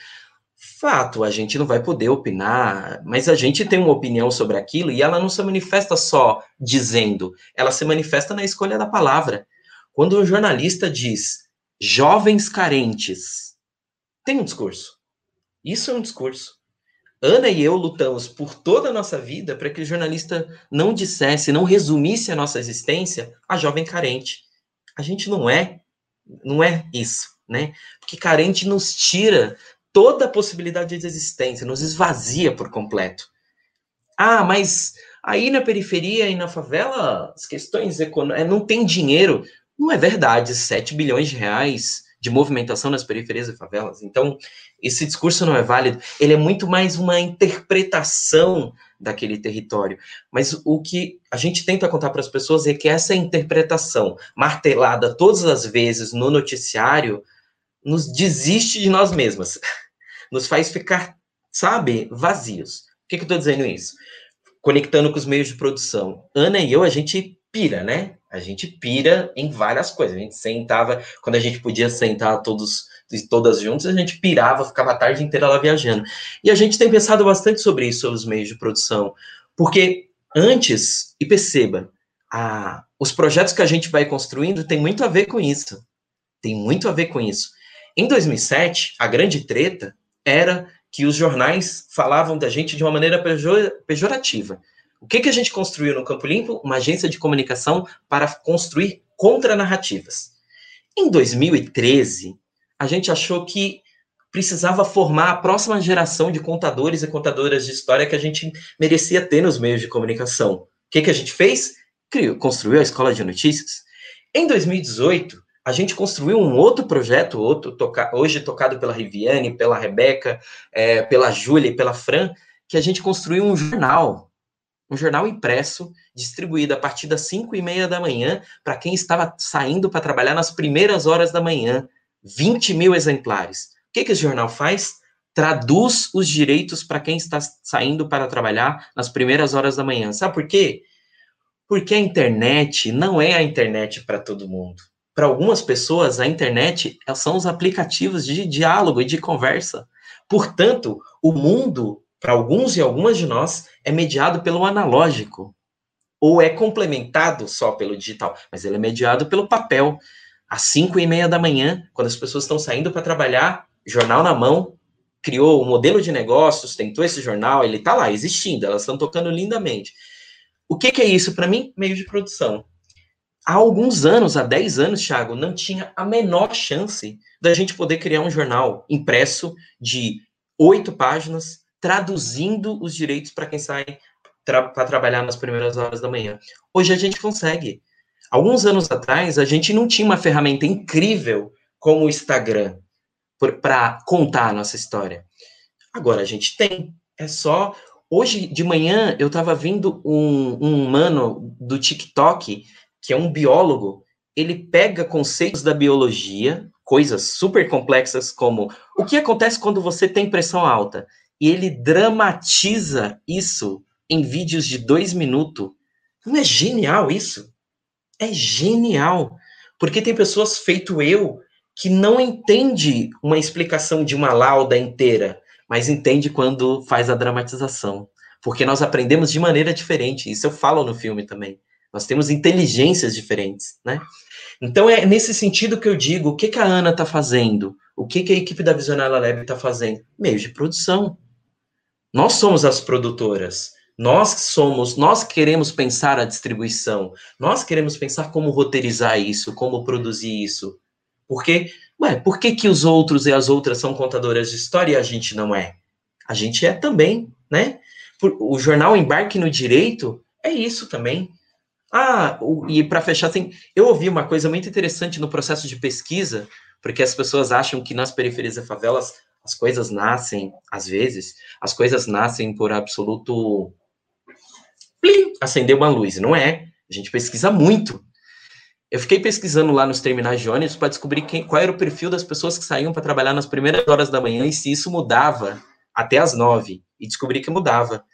Fato, a gente não vai poder opinar, mas a gente tem uma opinião sobre aquilo e ela não se manifesta só dizendo, ela se manifesta na escolha da palavra. Quando um jornalista diz jovens carentes, tem um discurso. Isso é um discurso. Ana e eu lutamos por toda a nossa vida para que o jornalista não dissesse, não resumisse a nossa existência a jovem carente. A gente não é, não é isso, né? Porque carente nos tira toda a possibilidade de existência, nos esvazia por completo. Ah, mas aí na periferia e na favela, as questões econômicas, é, não tem dinheiro. Não é verdade, 7 bilhões de reais de movimentação nas periferias e favelas. Então, esse discurso não é válido, ele é muito mais uma interpretação daquele território. Mas o que a gente tenta contar para as pessoas é que essa interpretação, martelada todas as vezes no noticiário, nos desiste de nós mesmas, nos faz ficar, sabe, vazios. Por que, que eu estou dizendo isso? Conectando com os meios de produção. Ana e eu, a gente pira, né? A gente pira em várias coisas. A gente sentava, quando a gente podia sentar todos todas juntas, a gente pirava, ficava a tarde inteira lá viajando. E a gente tem pensado bastante sobre isso, sobre os meios de produção, porque antes, e perceba, a, os projetos que a gente vai construindo tem muito a ver com isso. Tem muito a ver com isso. Em 2007, a grande treta era que os jornais falavam da gente de uma maneira pejorativa. O que, que a gente construiu no Campo Limpo? Uma agência de comunicação para construir contranarrativas. Em 2013, a gente achou que precisava formar a próxima geração de contadores e contadoras de história que a gente merecia ter nos meios de comunicação. O que, que a gente fez? Criou, construiu a Escola de Notícias. Em 2018, a gente construiu um outro projeto, outro toca, hoje tocado pela Riviane, pela Rebeca, é, pela Júlia e pela Fran, que a gente construiu um jornal um jornal impresso, distribuído a partir das 5 e meia da manhã, para quem estava saindo para trabalhar nas primeiras horas da manhã. 20 mil exemplares. O que, que esse jornal faz? Traduz os direitos para quem está saindo para trabalhar nas primeiras horas da manhã. Sabe por quê? Porque a internet não é a internet para todo mundo. Para algumas pessoas, a internet são os aplicativos de diálogo e de conversa. Portanto, o mundo para alguns e algumas de nós, é mediado pelo analógico, ou é complementado só pelo digital, mas ele é mediado pelo papel. Às cinco e meia da manhã, quando as pessoas estão saindo para trabalhar, jornal na mão, criou o um modelo de negócios, tentou esse jornal, ele está lá, existindo, elas estão tocando lindamente. O que, que é isso para mim? Meio de produção. Há alguns anos, há 10 anos, Thiago, não tinha a menor chance da gente poder criar um jornal impresso de oito páginas, traduzindo os direitos para quem sai tra para trabalhar nas primeiras horas da manhã. Hoje a gente consegue. Alguns anos atrás, a gente não tinha uma ferramenta incrível como o Instagram para contar a nossa história. Agora a gente tem. É só. Hoje de manhã eu estava vendo um, um mano do TikTok, que é um biólogo, ele pega conceitos da biologia, coisas super complexas como o que acontece quando você tem pressão alta e ele dramatiza isso em vídeos de dois minutos. Não é genial isso? É genial. Porque tem pessoas feito eu que não entende uma explicação de uma lauda inteira, mas entende quando faz a dramatização. Porque nós aprendemos de maneira diferente. Isso eu falo no filme também. Nós temos inteligências diferentes, né? Então é nesse sentido que eu digo, o que, que a Ana está fazendo? O que, que a equipe da Visionária Lab está fazendo? Meio de produção. Nós somos as produtoras. Nós somos, nós queremos pensar a distribuição. Nós queremos pensar como roteirizar isso, como produzir isso. Porque, ué, por que, que os outros e as outras são contadoras de história e a gente não é? A gente é também, né? O jornal Embarque no Direito é isso também. Ah, e para fechar, tem, eu ouvi uma coisa muito interessante no processo de pesquisa, porque as pessoas acham que nas periferias e favelas as coisas nascem, às vezes, as coisas nascem por absoluto. Plim, acender uma luz. Não é. A gente pesquisa muito. Eu fiquei pesquisando lá nos terminais de ônibus para descobrir quem, qual era o perfil das pessoas que saíam para trabalhar nas primeiras horas da manhã e se isso mudava até as nove. E descobri que mudava.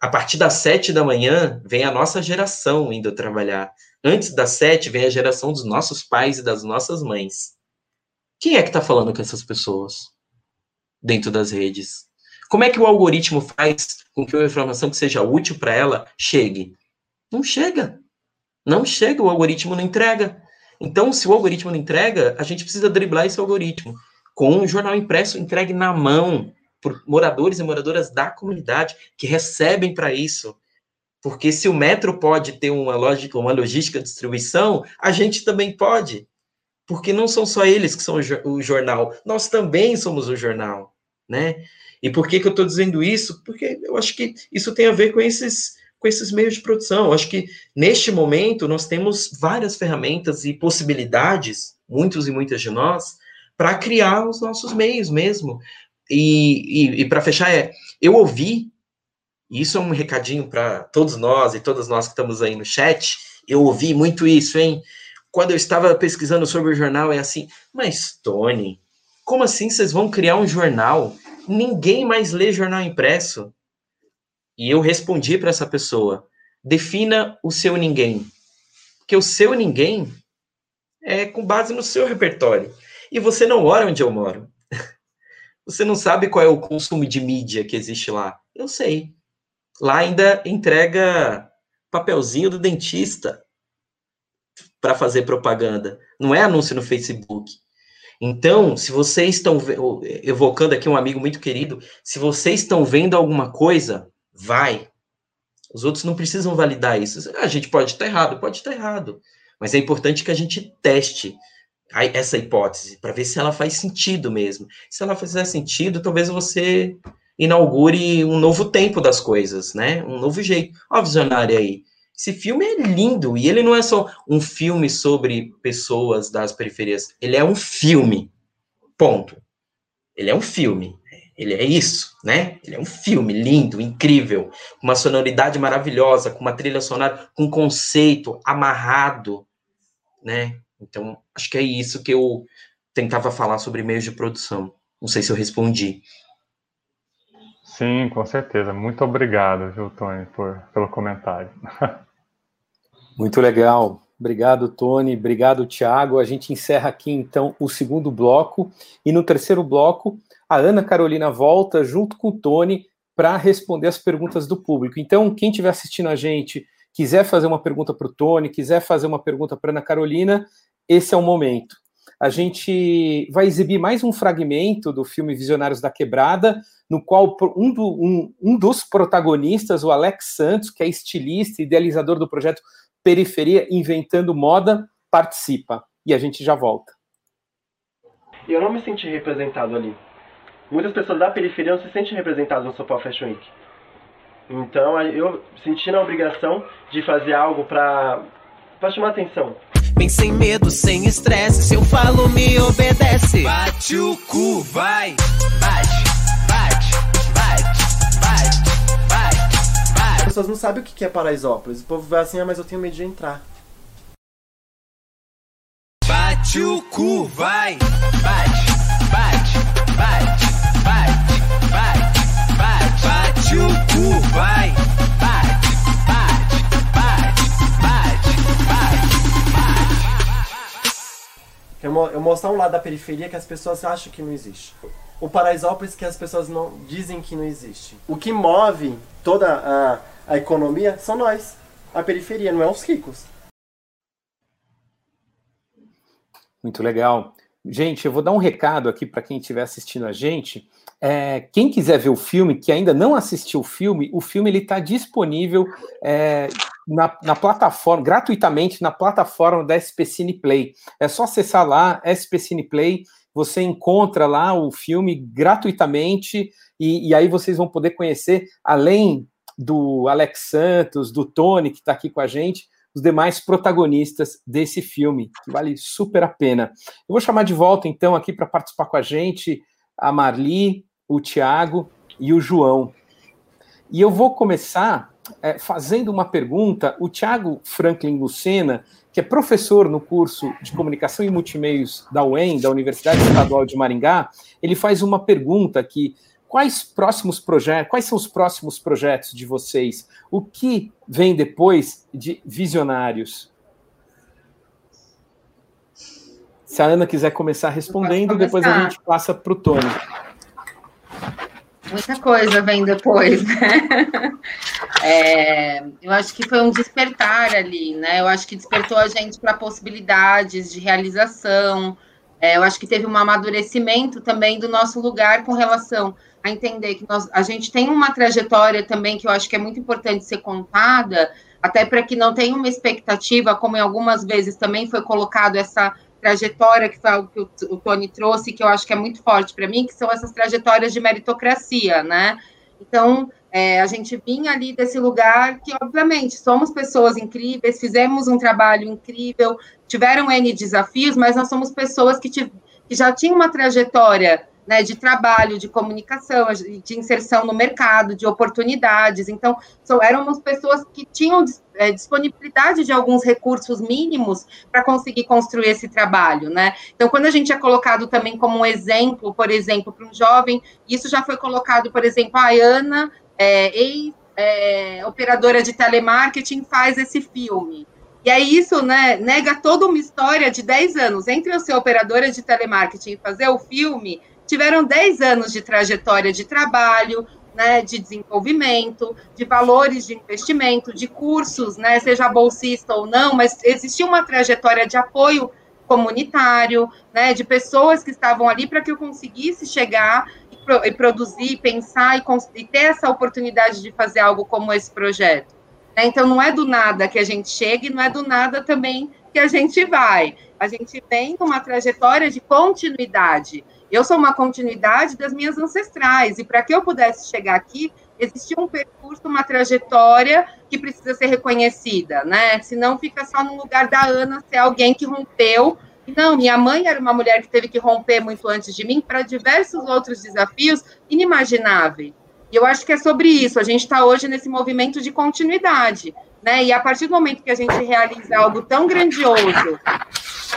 A partir das sete da manhã vem a nossa geração indo trabalhar. Antes das sete vem a geração dos nossos pais e das nossas mães. Quem é que está falando com essas pessoas dentro das redes? Como é que o algoritmo faz com que uma informação que seja útil para ela chegue? Não chega. Não chega, o algoritmo não entrega. Então, se o algoritmo não entrega, a gente precisa driblar esse algoritmo com um jornal impresso entregue na mão por moradores e moradoras da comunidade que recebem para isso. Porque se o metro pode ter uma lógica, uma logística de distribuição, a gente também pode. Porque não são só eles que são o jornal, nós também somos o jornal, né? E por que, que eu estou dizendo isso? Porque eu acho que isso tem a ver com esses com esses meios de produção. Eu acho que neste momento nós temos várias ferramentas e possibilidades, muitos e muitas de nós, para criar os nossos meios mesmo. E, e, e para fechar, é, eu ouvi, e isso é um recadinho para todos nós e todas nós que estamos aí no chat, eu ouvi muito isso, hein? Quando eu estava pesquisando sobre o jornal, é assim, mas Tony, como assim vocês vão criar um jornal? Ninguém mais lê jornal impresso. E eu respondi para essa pessoa: defina o seu ninguém. Porque o seu ninguém é com base no seu repertório. E você não mora onde eu moro. Você não sabe qual é o consumo de mídia que existe lá. Eu sei. Lá ainda entrega papelzinho do dentista para fazer propaganda. Não é anúncio no Facebook. Então, se vocês estão evocando aqui um amigo muito querido, se vocês estão vendo alguma coisa, vai. Os outros não precisam validar isso. A gente pode estar errado, pode estar errado. Mas é importante que a gente teste essa hipótese para ver se ela faz sentido mesmo. Se ela fizer sentido, talvez você inaugure um novo tempo das coisas, né? Um novo jeito. Ó, visionário aí. Esse filme é lindo e ele não é só um filme sobre pessoas das periferias. Ele é um filme. Ponto. Ele é um filme. Ele é isso, né? Ele é um filme lindo, incrível, com uma sonoridade maravilhosa, com uma trilha sonora, com um conceito amarrado, né? Então, acho que é isso que eu tentava falar sobre meios de produção. Não sei se eu respondi.
Sim, com certeza. Muito obrigado, viu, Tony, por, pelo comentário.
Muito legal. Obrigado, Tony. Obrigado, Tiago. A gente encerra aqui, então, o segundo bloco. E no terceiro bloco, a Ana Carolina volta junto com o Tony para responder as perguntas do público. Então, quem estiver assistindo a gente, quiser fazer uma pergunta para o Tony, quiser fazer uma pergunta para Ana Carolina, esse é o momento. A gente vai exibir mais um fragmento do filme Visionários da Quebrada, no qual um, do, um, um dos protagonistas, o Alex Santos, que é estilista e idealizador do projeto Periferia Inventando Moda, participa. E a gente já volta.
Eu não me senti representado ali muitas pessoas da periferia não se sentem representadas no São Paulo Fashion Week. Então eu senti na obrigação de fazer algo para chamar atenção.
Vem sem medo, sem estresse, se eu falo me obedece. Bate o cu, vai,
pessoas não sabem o que é Paraisópolis. O povo vai assim, ah, mas eu tenho medo de entrar.
Bate o cu, vai, bate, bate, bate vai, vai, vai, bate o cu, vai, bate, bate, bate, bate, bate,
Eu mostrar um lado da periferia que as pessoas acham que não existe. O Paraisópolis que as pessoas não dizem que não existe. O que move toda a, a economia são nós, a periferia, não é os ricos.
Muito legal. Gente, eu vou dar um recado aqui para quem estiver assistindo a gente. É, quem quiser ver o filme, que ainda não assistiu o filme, o filme ele está disponível é, na, na, plataforma, gratuitamente na plataforma da SP Cine Play. É só acessar lá, SP Cine Play, você encontra lá o filme gratuitamente, e, e aí vocês vão poder conhecer, além do Alex Santos, do Tony, que está aqui com a gente, os demais protagonistas desse filme, que vale super a pena. Eu vou chamar de volta, então, aqui para participar com a gente a Marli, o Tiago e o João. E eu vou começar é, fazendo uma pergunta. O Tiago Franklin Lucena, que é professor no curso de Comunicação e Multimeios da UEM, da Universidade Estadual de Maringá, ele faz uma pergunta que quais próximos projetos, quais são os próximos projetos de vocês? O que vem depois de visionários? Se a Ana quiser começar respondendo, começar. depois a gente passa para o Tony.
Muita coisa vem depois, né? É, eu acho que foi um despertar ali, né? Eu acho que despertou a gente para possibilidades de realização. É, eu acho que teve um amadurecimento também do nosso lugar com relação a entender que nós, a gente tem uma trajetória também que eu acho que é muito importante ser contada, até para que não tenha uma expectativa, como em algumas vezes também foi colocado essa trajetória, que foi algo que o, o Tony trouxe, que eu acho que é muito forte para mim, que são essas trajetórias de meritocracia, né? Então, é, a gente vinha ali desse lugar que, obviamente, somos pessoas incríveis, fizemos um trabalho incrível, tiveram N desafios, mas nós somos pessoas que, que já tinham uma trajetória né, de trabalho, de comunicação, de inserção no mercado, de oportunidades. Então, são, éramos pessoas que tinham é, disponibilidade de alguns recursos mínimos para conseguir construir esse trabalho, né? Então, quando a gente é colocado também como um exemplo, por exemplo, para um jovem, isso já foi colocado, por exemplo, a Ana, é, ex-operadora é, de telemarketing, faz esse filme. E aí isso né, nega toda uma história de 10 anos. Entre eu ser operadora de telemarketing e fazer o filme, tiveram 10 anos de trajetória de trabalho, né, de desenvolvimento, de valores de investimento, de cursos, né, seja bolsista ou não, mas existia uma trajetória de apoio comunitário, né, de pessoas que estavam ali para que eu conseguisse chegar e, pro, e produzir, pensar e, e, ter essa oportunidade de fazer algo como esse projeto. Né? Então, não é do nada que a gente chega e não é do nada também que a gente vai. A gente vem numa trajetória de continuidade. Eu sou uma continuidade das minhas ancestrais, e para que eu pudesse chegar aqui, existia um percurso, uma trajetória que precisa ser reconhecida, né? Senão fica só no lugar da Ana ser alguém que rompeu. Não, minha mãe era uma mulher que teve que romper muito antes de mim para diversos outros desafios inimagináveis. E eu acho que é sobre isso. A gente está hoje nesse movimento de continuidade, né? E a partir do momento que a gente realiza algo tão grandioso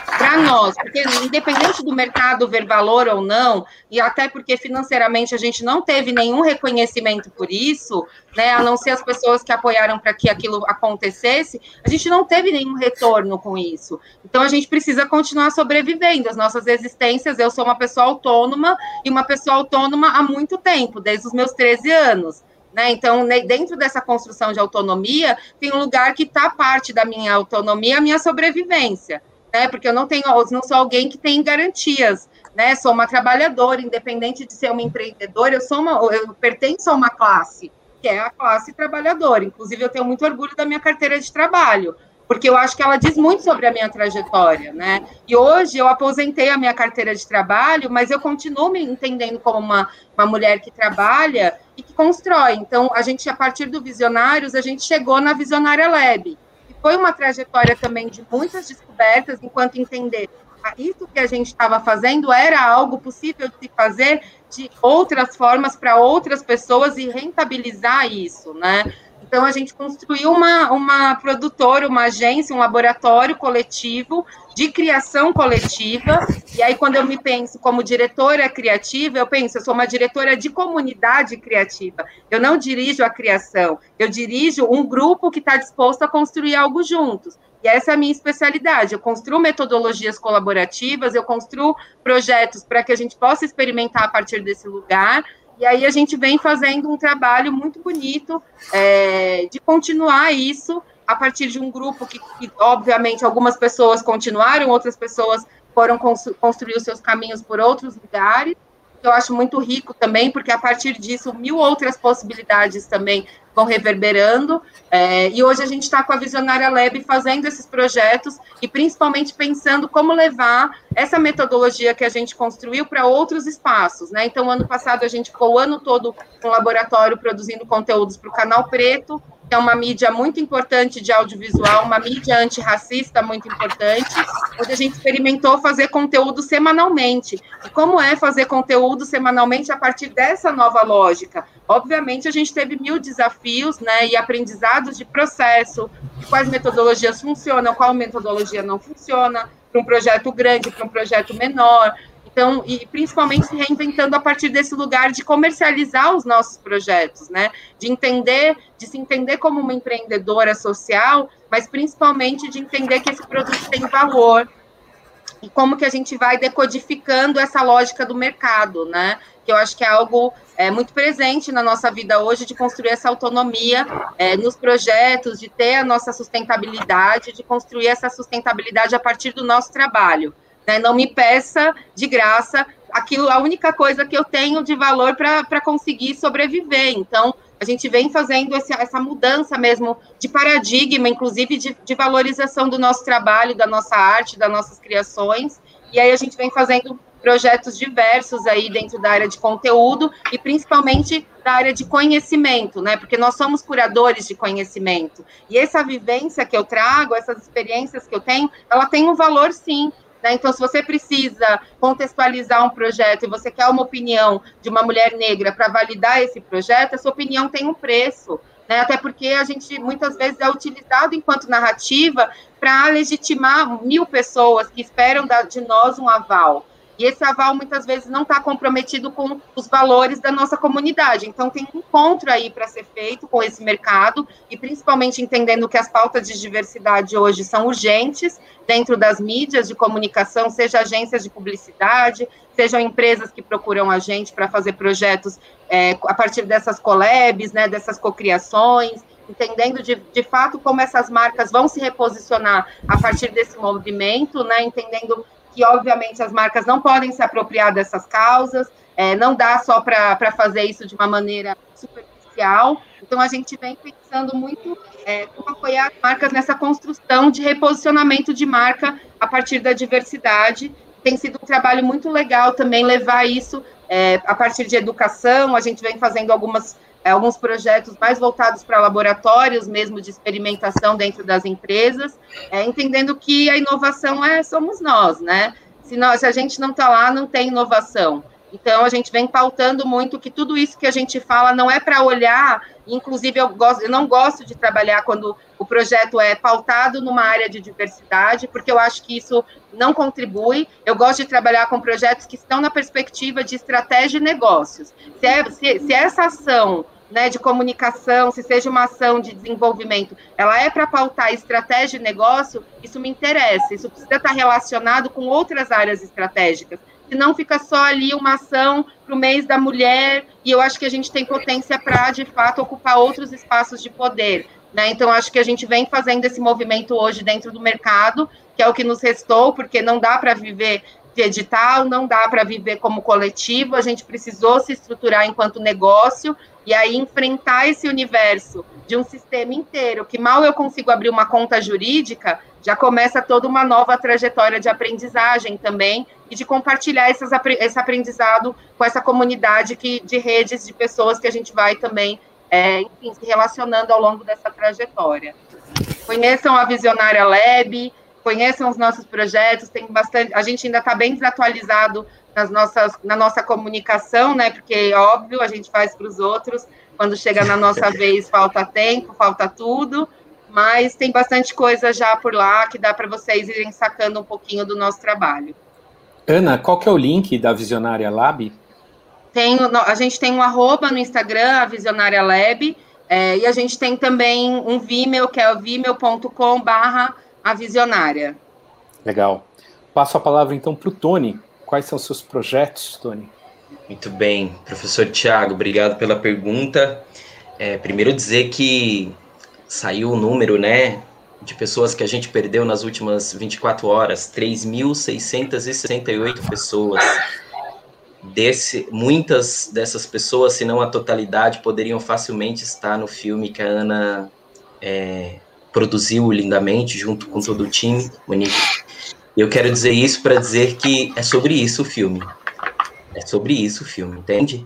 para nós, porque independente do mercado ver valor ou não, e até porque financeiramente a gente não teve nenhum reconhecimento por isso, né, a não ser as pessoas que apoiaram para que aquilo acontecesse, a gente não teve nenhum retorno com isso. Então a gente precisa continuar sobrevivendo as nossas existências. Eu sou uma pessoa autônoma e uma pessoa autônoma há muito tempo, desde os meus 13 anos. Né? Então, dentro dessa construção de autonomia, tem um lugar que está parte da minha autonomia, a minha sobrevivência né? Porque eu não tenho, não sou alguém que tem garantias, né? Sou uma trabalhadora, independente de ser uma empreendedora, eu sou uma, eu pertenço a uma classe, que é a classe trabalhadora. Inclusive, eu tenho muito orgulho da minha carteira de trabalho, porque eu acho que ela diz muito sobre a minha trajetória, né? E hoje eu aposentei a minha carteira de trabalho, mas eu continuo me entendendo como uma, uma mulher que trabalha e que constrói. Então, a gente, a partir do Visionários, a gente chegou na Visionária Lab foi uma trajetória também de muitas descobertas, enquanto entender isso que a gente estava fazendo era algo possível de se fazer de outras formas para outras pessoas e rentabilizar isso, né? Então, a gente construiu uma, uma produtora, uma agência, um laboratório coletivo de criação coletiva. E aí, quando eu me penso como diretora criativa, eu penso, eu sou uma diretora de comunidade criativa. Eu não dirijo a criação, eu dirijo um grupo que está disposto a construir algo juntos. E essa é a minha especialidade. Eu construo metodologias colaborativas, eu construo projetos para que a gente possa experimentar a partir desse lugar e aí a gente vem fazendo um trabalho muito bonito é, de continuar isso a partir de um grupo que, que, obviamente, algumas pessoas continuaram, outras pessoas foram construir os seus caminhos por outros lugares. Eu acho muito rico também, porque a partir disso, mil outras possibilidades também vão reverberando. É, e hoje a gente está com a Visionária Lab fazendo esses projetos e principalmente pensando como levar essa metodologia que a gente construiu para outros espaços. Né? Então, ano passado a gente ficou o ano todo com o laboratório produzindo conteúdos para o Canal Preto. É uma mídia muito importante de audiovisual, uma mídia antirracista muito importante, onde a gente experimentou fazer conteúdo semanalmente. E como é fazer conteúdo semanalmente a partir dessa nova lógica? Obviamente, a gente teve mil desafios né, e aprendizados de processo, de quais metodologias funcionam, qual metodologia não funciona, para um projeto grande, para um projeto menor. Então, e principalmente se reinventando a partir desse lugar de comercializar os nossos projetos, né? De entender, de se entender como uma empreendedora social, mas principalmente de entender que esse produto tem valor e como que a gente vai decodificando essa lógica do mercado, né? Que eu acho que é algo é, muito presente na nossa vida hoje de construir essa autonomia é, nos projetos, de ter a nossa sustentabilidade, de construir essa sustentabilidade a partir do nosso trabalho. Né? Não me peça de graça aquilo, a única coisa que eu tenho de valor para conseguir sobreviver. Então, a gente vem fazendo essa, essa mudança mesmo de paradigma, inclusive de, de, valorização do nosso trabalho, da nossa arte, das nossas criações. E aí a gente vem fazendo projetos diversos aí dentro da área de conteúdo e principalmente da área de conhecimento, né? Porque nós somos curadores de conhecimento. E essa vivência que eu trago, essas experiências que eu tenho, ela tem um valor sim. Né? Então, se você precisa contextualizar um projeto e você quer uma opinião de uma mulher negra para validar esse projeto, essa opinião tem um preço. Né? Até porque a gente muitas vezes é utilizado enquanto narrativa para legitimar mil pessoas que esperam de nós um aval. E esse aval muitas vezes não está comprometido com os valores da nossa comunidade. Então, tem um encontro aí para ser feito com esse mercado, e principalmente entendendo que as pautas de diversidade hoje são urgentes dentro das mídias de comunicação, seja agências de publicidade, sejam empresas que procuram a gente para fazer projetos é, a partir dessas collabs, né, dessas cocriações, entendendo de, de fato como essas marcas vão se reposicionar a partir desse movimento, né, entendendo que, obviamente, as marcas não podem se apropriar dessas causas, é, não dá só para fazer isso de uma maneira superficial. Então, a gente vem pensando muito é, como apoiar as marcas nessa construção de reposicionamento de marca a partir da diversidade. Tem sido um trabalho muito legal também levar isso é, a partir de educação. A gente vem fazendo algumas alguns projetos mais voltados para laboratórios mesmo de experimentação dentro das empresas, é, entendendo que a inovação é somos nós, né? Se, nós, se a gente não está lá, não tem inovação. Então, a gente vem pautando muito que tudo isso que a gente fala não é para olhar, inclusive eu, gosto, eu não gosto de trabalhar quando o projeto é pautado numa área de diversidade, porque eu acho que isso não contribui. Eu gosto de trabalhar com projetos que estão na perspectiva de estratégia e negócios. Se, é, se, se essa ação né, de comunicação, se seja uma ação de desenvolvimento, ela é para pautar estratégia de negócio, isso me interessa. Isso precisa estar relacionado com outras áreas estratégicas. Senão fica só ali uma ação para o mês da mulher, e eu acho que a gente tem potência para, de fato, ocupar outros espaços de poder. Né? Então, acho que a gente vem fazendo esse movimento hoje dentro do mercado, que é o que nos restou, porque não dá para viver de edital, não dá para viver como coletivo, a gente precisou se estruturar enquanto negócio, e aí enfrentar esse universo de um sistema inteiro, que mal eu consigo abrir uma conta jurídica, já começa toda uma nova trajetória de aprendizagem também e de compartilhar esse aprendizado com essa comunidade que, de redes de pessoas que a gente vai também, é, enfim, se relacionando ao longo dessa trajetória. Conheçam a Visionária Lab, conheçam os nossos projetos, tem bastante, a gente ainda está bem desatualizado nas nossas, na nossa comunicação, né? Porque, óbvio, a gente faz para os outros, quando chega na nossa vez, falta tempo, falta tudo, mas tem bastante coisa já por lá que dá para vocês irem sacando um pouquinho do nosso trabalho.
Ana, qual que é o link da Visionária Lab?
Tem, a gente tem um arroba no Instagram, a Visionária Lab, é, e a gente tem também um Vimeo, que é o vimeo.com barra a Visionária.
Legal. Passo a palavra então para o Tony. Quais são os seus projetos, Tony?
Muito bem, professor Tiago, obrigado pela pergunta. É, primeiro dizer que saiu o número, né, de pessoas que a gente perdeu nas últimas 24 horas, 3.668 pessoas. Desse, muitas dessas pessoas, se não a totalidade, poderiam facilmente estar no filme que a Ana é, produziu lindamente junto com todo o time, Monique eu quero dizer isso para dizer que é sobre isso o filme. É sobre isso o filme, entende?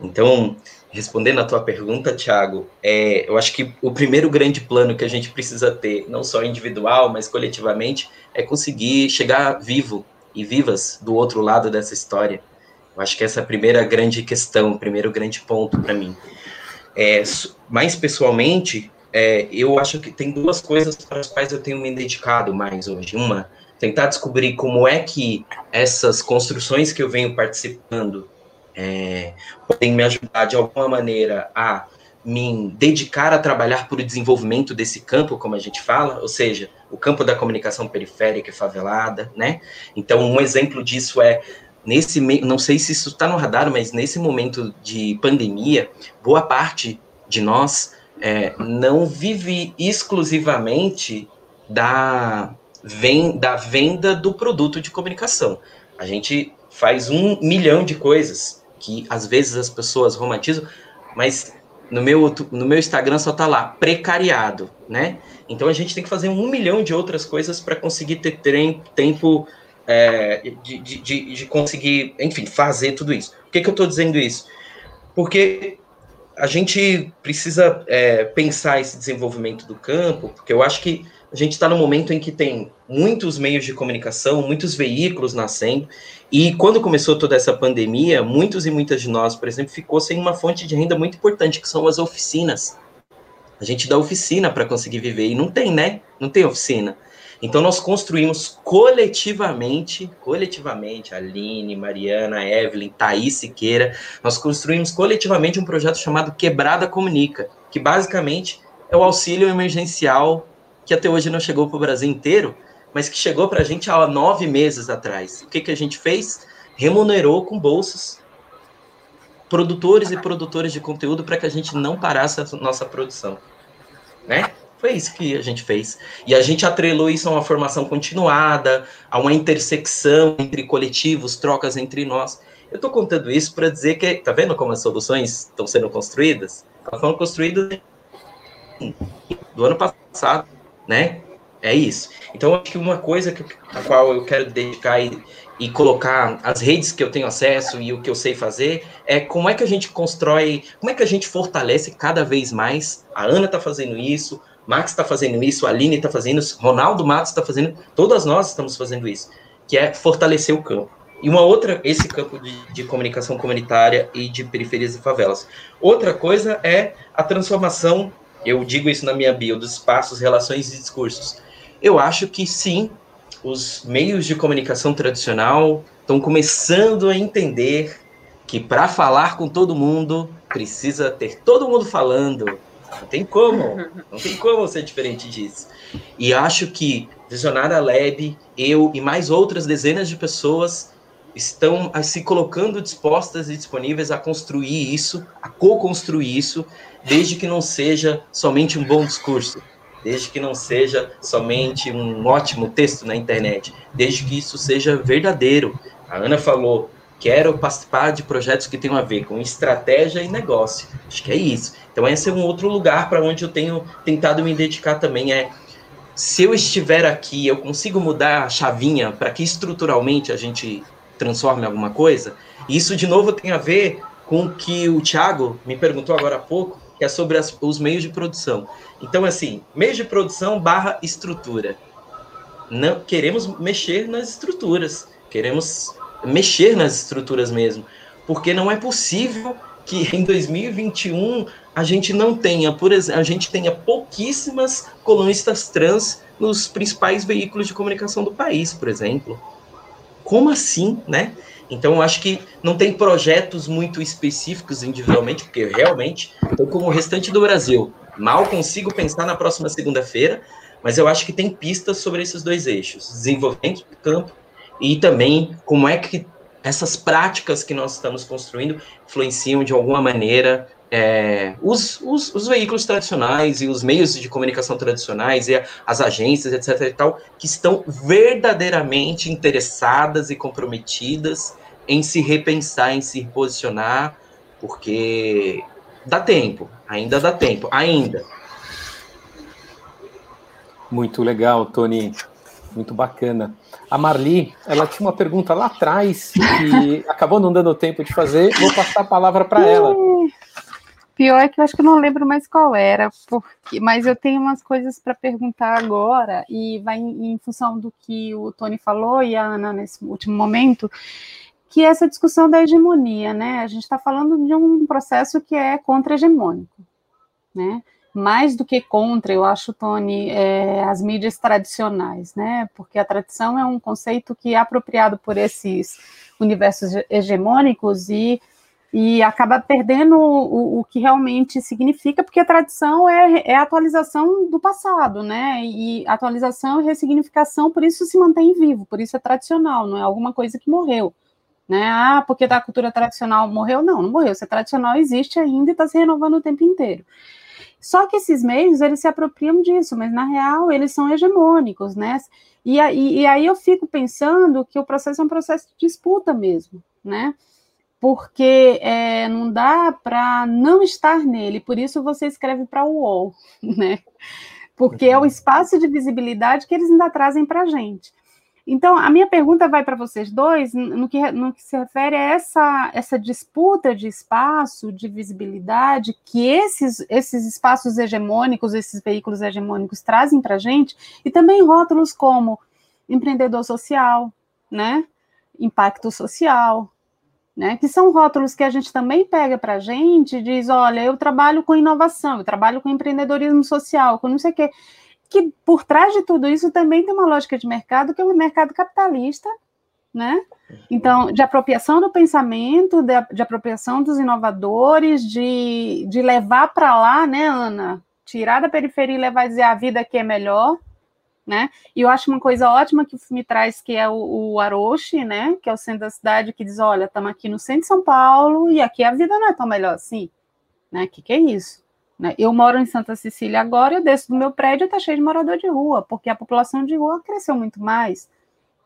Então, respondendo a tua pergunta, Thiago, é, eu acho que o primeiro grande plano que a gente precisa ter, não só individual, mas coletivamente, é conseguir chegar vivo e vivas do outro lado dessa história. Eu acho que essa é a primeira grande questão, o primeiro grande ponto para mim. É, mais pessoalmente, é, eu acho que tem duas coisas para as quais eu tenho me dedicado mais hoje. Uma, tentar descobrir como é que essas construções que eu venho participando é, podem me ajudar de alguma maneira a me dedicar a trabalhar por o desenvolvimento desse campo, como a gente fala, ou seja, o campo da comunicação periférica e favelada, né? Então, um exemplo disso é nesse, não sei se isso está no radar, mas nesse momento de pandemia, boa parte de nós é, não vive exclusivamente da, vem, da venda do produto de comunicação. A gente faz um milhão de coisas que às vezes as pessoas romantizam, mas no meu, no meu Instagram só tá lá, precariado, né? Então a gente tem que fazer um milhão de outras coisas para conseguir ter tempo é, de, de, de, conseguir, enfim, fazer tudo isso. Por que, que eu estou dizendo isso? Porque a gente precisa é, pensar esse desenvolvimento do campo, porque eu acho que a gente está no momento em que tem muitos meios de comunicação, muitos veículos nascendo, e quando começou toda essa pandemia, muitos e muitas de nós, por exemplo, ficou sem uma fonte de renda muito importante, que são as oficinas. A gente dá oficina para conseguir viver, e não tem, né? Não tem oficina. Então nós construímos coletivamente, coletivamente, Aline, Mariana, Evelyn, Thaís Siqueira, nós construímos coletivamente um projeto chamado Quebrada Comunica, que basicamente é o auxílio emergencial que até hoje não chegou para o Brasil inteiro, mas que chegou para a gente há nove meses atrás. O que, que a gente fez? Remunerou com bolsas produtores e produtoras de conteúdo para que a gente não parasse a nossa produção, né? Foi isso que a gente fez. E a gente atrelou isso a uma formação continuada, a uma intersecção entre coletivos, trocas entre nós. Eu estou contando isso para dizer que, tá vendo como as soluções estão sendo construídas? Elas foram construídas do ano passado né? É isso. Então, acho que uma coisa que, a qual eu quero dedicar e, e colocar as redes que eu tenho acesso e o que eu sei fazer é como é que a gente constrói, como é que a gente fortalece cada vez mais. A Ana está fazendo isso, Max está fazendo isso, a Aline está fazendo isso, Ronaldo Matos está fazendo, todas nós estamos fazendo isso, que é fortalecer o campo. E uma outra, esse campo de, de, comunicação comunitária e de periferias e favelas. Outra coisa é a transformação eu digo isso na minha bio, dos espaços, relações e discursos. Eu acho que sim, os meios de comunicação tradicional estão começando a entender que para falar com todo mundo precisa ter todo mundo falando. Não tem como, não tem como ser diferente disso. E acho que Visionária Lab, eu e mais outras dezenas de pessoas estão se colocando dispostas e disponíveis a construir isso, a co-construir isso, desde que não seja somente um bom discurso, desde que não seja somente um ótimo texto na internet, desde que isso seja verdadeiro. A Ana falou, quero participar de projetos que tenham a ver com estratégia e negócio. Acho que é isso. Então esse é um outro lugar para onde eu tenho tentado me dedicar também é se eu estiver aqui, eu consigo mudar a chavinha para que estruturalmente a gente transforme alguma coisa? Isso de novo tem a ver com o que o Thiago me perguntou agora há pouco, que é sobre as, os meios de produção. Então, assim, meios de produção barra estrutura. Não, queremos mexer nas estruturas, queremos mexer nas estruturas mesmo, porque não é possível que em 2021 a gente não tenha, por exemplo, a gente tenha pouquíssimas colunistas trans nos principais veículos de comunicação do país, por exemplo. Como assim, né? Então, eu acho que não tem projetos muito específicos individualmente, porque realmente estou como o restante do Brasil. Mal consigo pensar na próxima segunda-feira, mas eu acho que tem pistas sobre esses dois eixos: desenvolvimento do campo e também como é que essas práticas que nós estamos construindo influenciam de alguma maneira é, os, os, os, veículos tradicionais e os meios de comunicação tradicionais e as agências, etc. e tal, que estão verdadeiramente interessadas e comprometidas em se repensar, em se posicionar, porque dá tempo, ainda dá tempo, ainda.
Muito legal, Tony. Muito bacana. A Marli, ela tinha uma pergunta lá atrás que acabou não dando tempo de fazer. Vou passar a palavra para ela.
Pior é que eu acho que eu não lembro mais qual era, porque, mas eu tenho umas coisas para perguntar agora, e vai em, em, função do que o Tony falou e a Ana nesse último momento, que é essa discussão da hegemonia, né? A gente está falando de um processo que é contra-hegemônico, né? Mais do que contra, eu acho, Tony, é, as mídias tradicionais, né? Porque a tradição é um conceito que é apropriado por esses universos hegemônicos e e acaba perdendo o, o, que realmente significa, porque a tradição é, é atualização do passado, né? E atualização e ressignificação, por isso se mantém vivo, por isso é tradicional, não é alguma coisa que morreu. Né? Ah, porque da cultura tradicional morreu? Não, não morreu. Se é tradicional, existe ainda e está se renovando o tempo inteiro. Só que esses meios, eles se apropriam disso, mas na real eles são hegemônicos, né? E, e, e aí eu fico pensando que o processo é um processo de disputa mesmo, né? Porque é, não dá para não estar nele, por isso você escreve para o UOL, né? Porque é o espaço de visibilidade que eles ainda trazem para a gente. Então, a minha pergunta vai para vocês dois, no que, no que se refere a essa, essa disputa de espaço, de visibilidade, que esses, esses espaços hegemônicos, esses veículos hegemônicos trazem para a gente, e também rótulos como empreendedor social, né? impacto social, né? Que são rótulos que a gente também pega para a gente e diz: olha, eu trabalho com inovação, eu trabalho com empreendedorismo social, com não sei o quê. Que por trás de tudo isso também tem uma lógica de mercado, que é o mercado capitalista, né? Então, de apropriação do pensamento, de, de apropriação dos inovadores, de, de levar para lá, né, Ana? Tirar da periferia e levar a dizer a vida aqui é melhor, né? E eu acho uma coisa ótima que o filme traz, que é o, o Aroshi, né? Que é o centro da cidade, que diz, olha, estamos aqui no centro de São Paulo e aqui a vida não é tão melhor assim, né? Que que é isso? Né? Eu moro em Santa Cecília agora, eu desço do meu prédio e está cheio de morador de rua, porque a população de rua cresceu muito mais.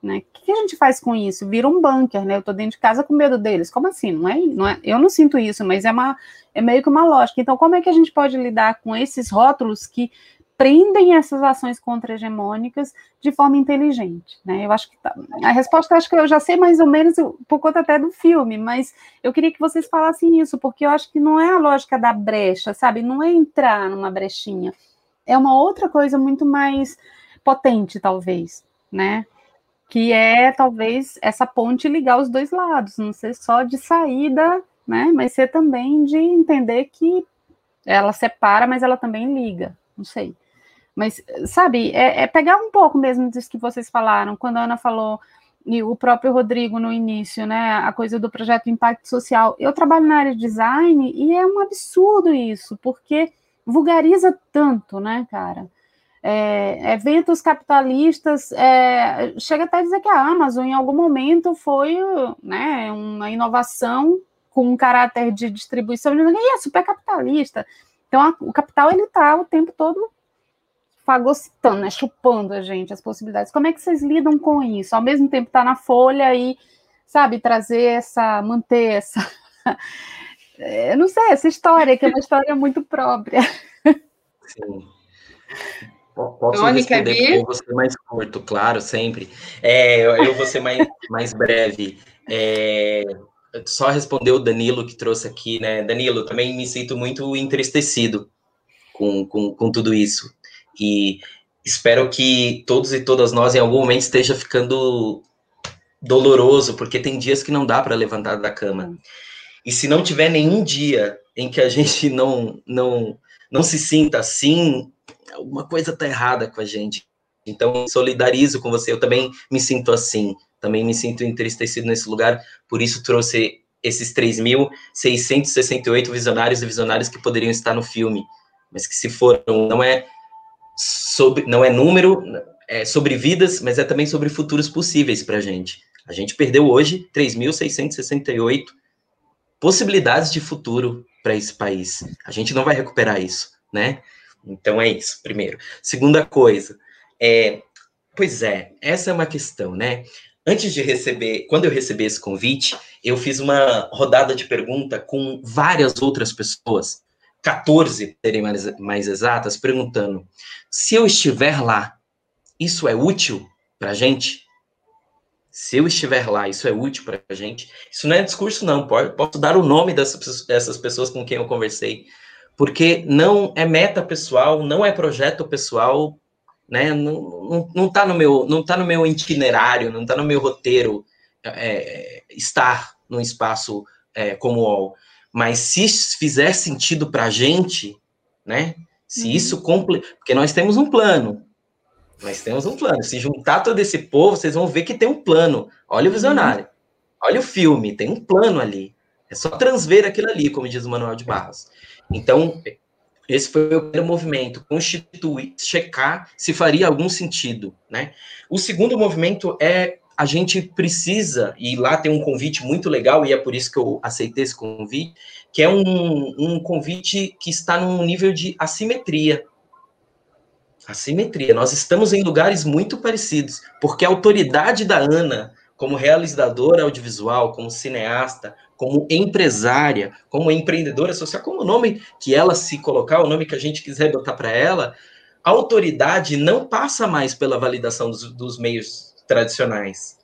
Né? O que, que a gente faz com isso? Vira um bunker, né? Eu estou dentro de casa com medo deles. Como assim? Não é, não é, eu não sinto isso, mas é, uma, é meio que uma lógica. Então, como é que a gente pode lidar com esses rótulos que prendem essas ações contra-hegemônicas de forma inteligente, né? Eu acho que tá, a resposta acho que eu já sei mais ou menos por conta até do filme, mas eu queria que vocês falassem isso, porque eu acho que não é a lógica da brecha, sabe? Não é entrar numa brechinha, é uma outra coisa muito mais potente, talvez, né? Que é talvez essa ponte ligar os dois lados, não ser só de saída, né? Mas ser também de entender que ela separa, mas ela também liga, não sei. Mas, sabe, é, é, pegar um pouco mesmo disso que vocês falaram, quando a Ana falou, e o próprio Rodrigo no início, né, a coisa do projeto Impacto Social. Eu trabalho na área de design e é um absurdo isso, porque vulgariza tanto, né, cara? É, eventos capitalistas, é, chega até a dizer que a Amazon, em algum momento, foi né, uma inovação com um caráter de distribuição, e é super capitalista. Então, a, o capital, ele está o tempo todo fagocitando, né, chupando a gente, as possibilidades. Como é que vocês lidam com isso? Ao mesmo tempo tá na folha e, sabe, trazer essa, manter essa, eu não sei, essa história, que é uma história muito própria.
Sim. Posso Tony, responder com você mais curto, claro, sempre. É, eu vou ser mais, mais breve. É, só responder o Danilo que trouxe aqui, né? Danilo, também me sinto muito entristecido com, com, com tudo isso. E espero que todos e todas nós, em algum momento, esteja ficando doloroso, porque tem dias que não dá para levantar da cama. E se não tiver nenhum dia em que a gente não, não, não se sinta assim, alguma coisa está errada com a gente. Então, solidarizo com você. Eu também me sinto assim. Também me sinto entristecido nesse lugar. Por isso, trouxe esses 3.668 visionários e visionárias que poderiam estar no filme. Mas que se foram, não é sobre, não é número, é sobre vidas, mas é também sobre futuros possíveis para a gente. A gente perdeu hoje 3.668 possibilidades de futuro para esse país. A gente não vai recuperar isso, né? Então é isso, primeiro. Segunda coisa, é, pois é, essa é uma questão, né? Antes de receber, quando eu recebi esse convite, eu fiz uma rodada de pergunta com várias outras pessoas 14, serem mais, mais exatas, perguntando: se eu estiver lá, isso é útil para a gente? Se eu estiver lá, isso é útil para a gente? Isso não é discurso, não. Posso dar o nome dessas, dessas pessoas com quem eu conversei. porque não é meta pessoal, não é projeto pessoal, né? Não, não, não tá no meu, não tá no meu itinerário, não tá no meu roteiro é, estar num espaço é, como o UOL. Mas se fizer sentido para a gente, né? Se uhum. isso comple... porque nós temos um plano, nós temos um plano. Se juntar todo esse povo, vocês vão ver que tem um plano. Olha o visionário, olha o filme, tem um plano ali. É só transver aquilo ali, como diz o Manuel de Barros. Então, esse foi o primeiro movimento, constituir, checar se faria algum sentido, né? O segundo movimento é a gente precisa, e lá tem um convite muito legal, e é por isso que eu aceitei esse convite, que é um, um convite que está num nível de assimetria. Assimetria. Nós estamos em lugares muito parecidos, porque a autoridade da Ana, como realizadora audiovisual, como cineasta, como empresária, como empreendedora social, como o nome que ela se colocar, o nome que a gente quiser botar para ela, a autoridade não passa mais pela validação dos, dos meios tradicionais.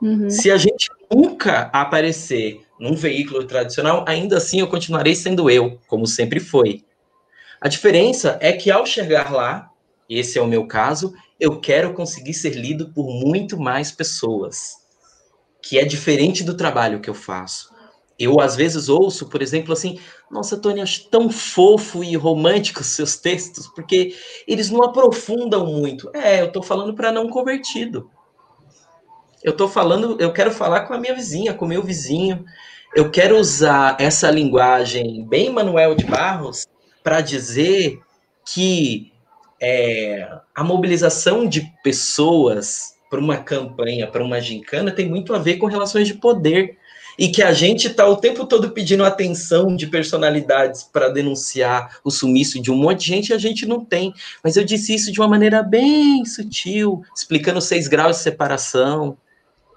Uhum. Se a gente nunca aparecer num veículo tradicional, ainda assim eu continuarei sendo eu, como sempre foi. A diferença é que ao chegar lá, esse é o meu caso, eu quero conseguir ser lido por muito mais pessoas, que é diferente do trabalho que eu faço. Eu, às vezes, ouço, por exemplo, assim: Nossa, Tony, acho tão fofo e romântico os seus textos, porque eles não aprofundam muito. É, eu estou falando para não convertido. Eu estou falando, eu quero falar com a minha vizinha, com o meu vizinho. Eu quero usar essa linguagem bem Manuel de Barros para dizer que é, a mobilização de pessoas para uma campanha, para uma gincana, tem muito a ver com relações de poder e que a gente está o tempo todo pedindo atenção de personalidades para denunciar o sumiço de um monte de gente e a gente não tem. Mas eu disse isso de uma maneira bem sutil, explicando seis graus de separação.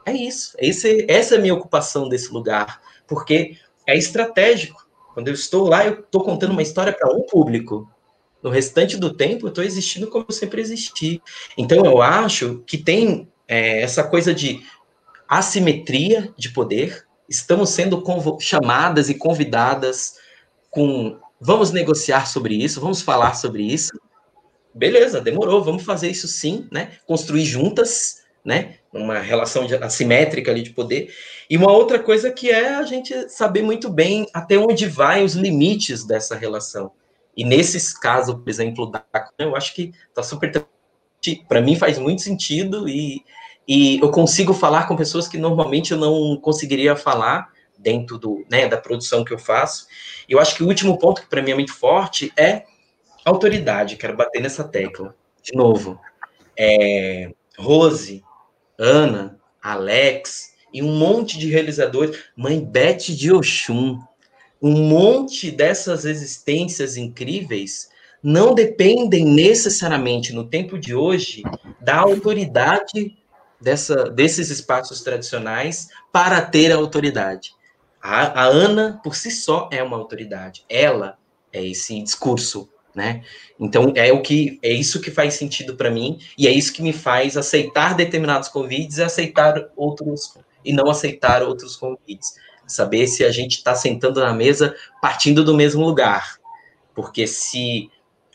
É isso. Esse, essa é a minha ocupação desse lugar, porque é estratégico. Quando eu estou lá, eu estou contando uma história para um público. No restante do tempo, eu estou existindo como eu sempre existi. Então, eu acho que tem é, essa coisa de assimetria de poder, estamos sendo chamadas e convidadas com vamos negociar sobre isso, vamos falar sobre isso. Beleza, demorou, vamos fazer isso sim, né? Construir juntas, né? Uma relação de, assimétrica ali de poder. E uma outra coisa que é a gente saber muito bem até onde vai os limites dessa relação. E nesses casos, por exemplo, da eu acho que tá super para mim faz muito sentido e e eu consigo falar com pessoas que normalmente eu não conseguiria falar dentro do, né, da produção que eu faço. E eu acho que o último ponto que para mim é muito forte é autoridade. Quero bater nessa tecla. De novo, é, Rose, Ana, Alex e um monte de realizadores, Mãe Beth de Oxum, um monte dessas existências incríveis não dependem necessariamente no tempo de hoje da autoridade dessa, desses espaços tradicionais para ter a autoridade. A, a, Ana, por si só, é uma autoridade. Ela é esse discurso, né? Então, é o que é isso que faz sentido para mim e é isso que me faz aceitar determinados convites e aceitar outros e não aceitar outros convites. Saber se a gente está sentando na mesa partindo do mesmo lugar. Porque se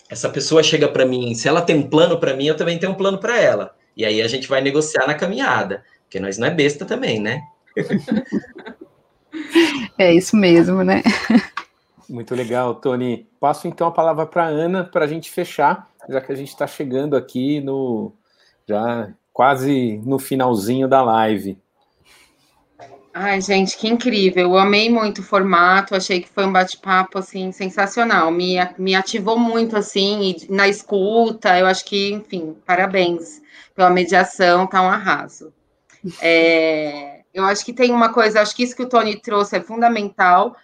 essa pessoa chega para mim, se ela tem um plano para mim, eu também tenho um plano para ela. E aí a gente vai negociar na caminhada, porque nós não é besta também, né?
é isso mesmo, né?
Muito legal, Tony. Passo então a palavra para Ana para a gente fechar, já que a gente está chegando aqui no já quase no finalzinho da live.
Ai, gente, que incrível. Eu amei muito o formato, achei que foi um bate-papo assim sensacional. Me, me ativou muito assim na escuta. Eu acho que, enfim, parabéns pela mediação, tá um arraso. É, eu acho que tem uma coisa, acho que isso que o Tony trouxe é fundamental.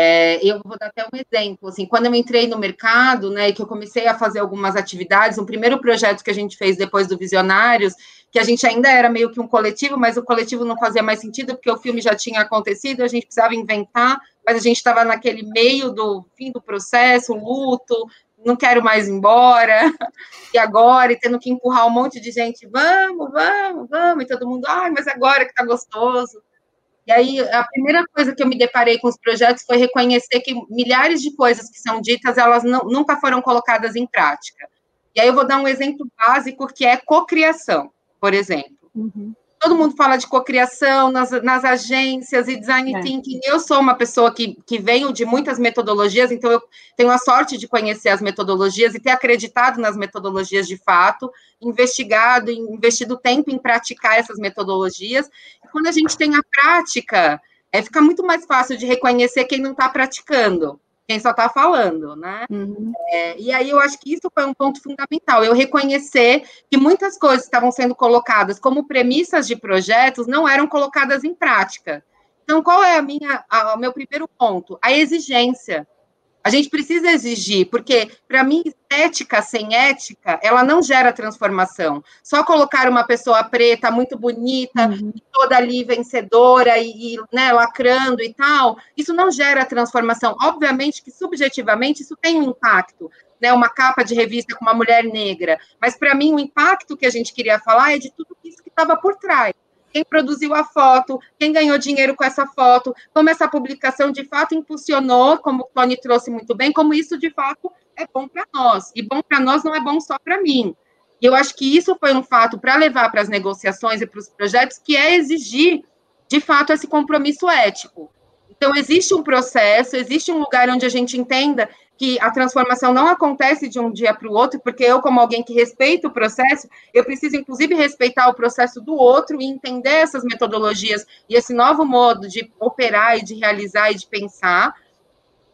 É, eu vou dar até um exemplo, assim, quando eu entrei no mercado, né, que eu comecei a fazer algumas atividades, um primeiro projeto que a gente fez depois do Visionários, que a gente ainda era meio que um coletivo, mas o coletivo não fazia mais sentido, porque o filme já tinha acontecido, a gente precisava inventar, mas a gente estava naquele meio do fim do processo, luto, não quero mais ir embora, e agora, e tendo que empurrar um monte de gente, vamos, vamos, vamos, e todo mundo, ai, mas agora que tá gostoso. E aí, a primeira coisa que eu me deparei com os projetos foi reconhecer que milhares de coisas que são ditas, elas não, nunca foram colocadas em prática. E aí eu vou dar um exemplo básico, que é cocriação, por exemplo. Uhum todo mundo fala de cocriação nas, nas agências e design é. thinking. Eu sou uma pessoa que, que venho de muitas metodologias, então eu tenho a sorte de conhecer as metodologias e ter acreditado nas metodologias de fato, investigado, investido tempo em praticar essas metodologias. E quando a gente tem a prática, é, fica muito mais fácil de reconhecer quem não está praticando quem só está falando, né? Uhum. É, e aí eu acho que isso foi um ponto fundamental, eu reconhecer que muitas coisas que estavam sendo colocadas como premissas de projetos não eram colocadas em prática. Então, qual é a minha, a, o meu primeiro ponto? A exigência. A gente precisa exigir, porque, para mim, estética sem ética, ela não gera transformação. Só colocar uma pessoa preta, muito bonita, uhum. toda ali vencedora e, e né, lacrando e tal, isso não gera transformação. Obviamente que, subjetivamente, isso tem um impacto. Né, uma capa de revista com uma mulher negra, mas para mim o impacto que a gente queria falar é de tudo isso que estava por trás quem produziu a foto, quem ganhou dinheiro com essa foto, como essa publicação de fato impulsionou, como o Tony trouxe muito bem, como isso de fato é bom para nós. E bom para nós não é bom só para mim. E eu acho que isso foi um fato para levar para as negociações e para os projetos, que é exigir, de fato, esse compromisso ético. Então, existe um processo, existe um lugar onde a gente entenda que a transformação não acontece de um dia para o outro, porque eu, como alguém que respeita o processo, eu preciso, inclusive, respeitar o processo do outro e entender essas metodologias e esse novo modo de operar e de realizar e de pensar.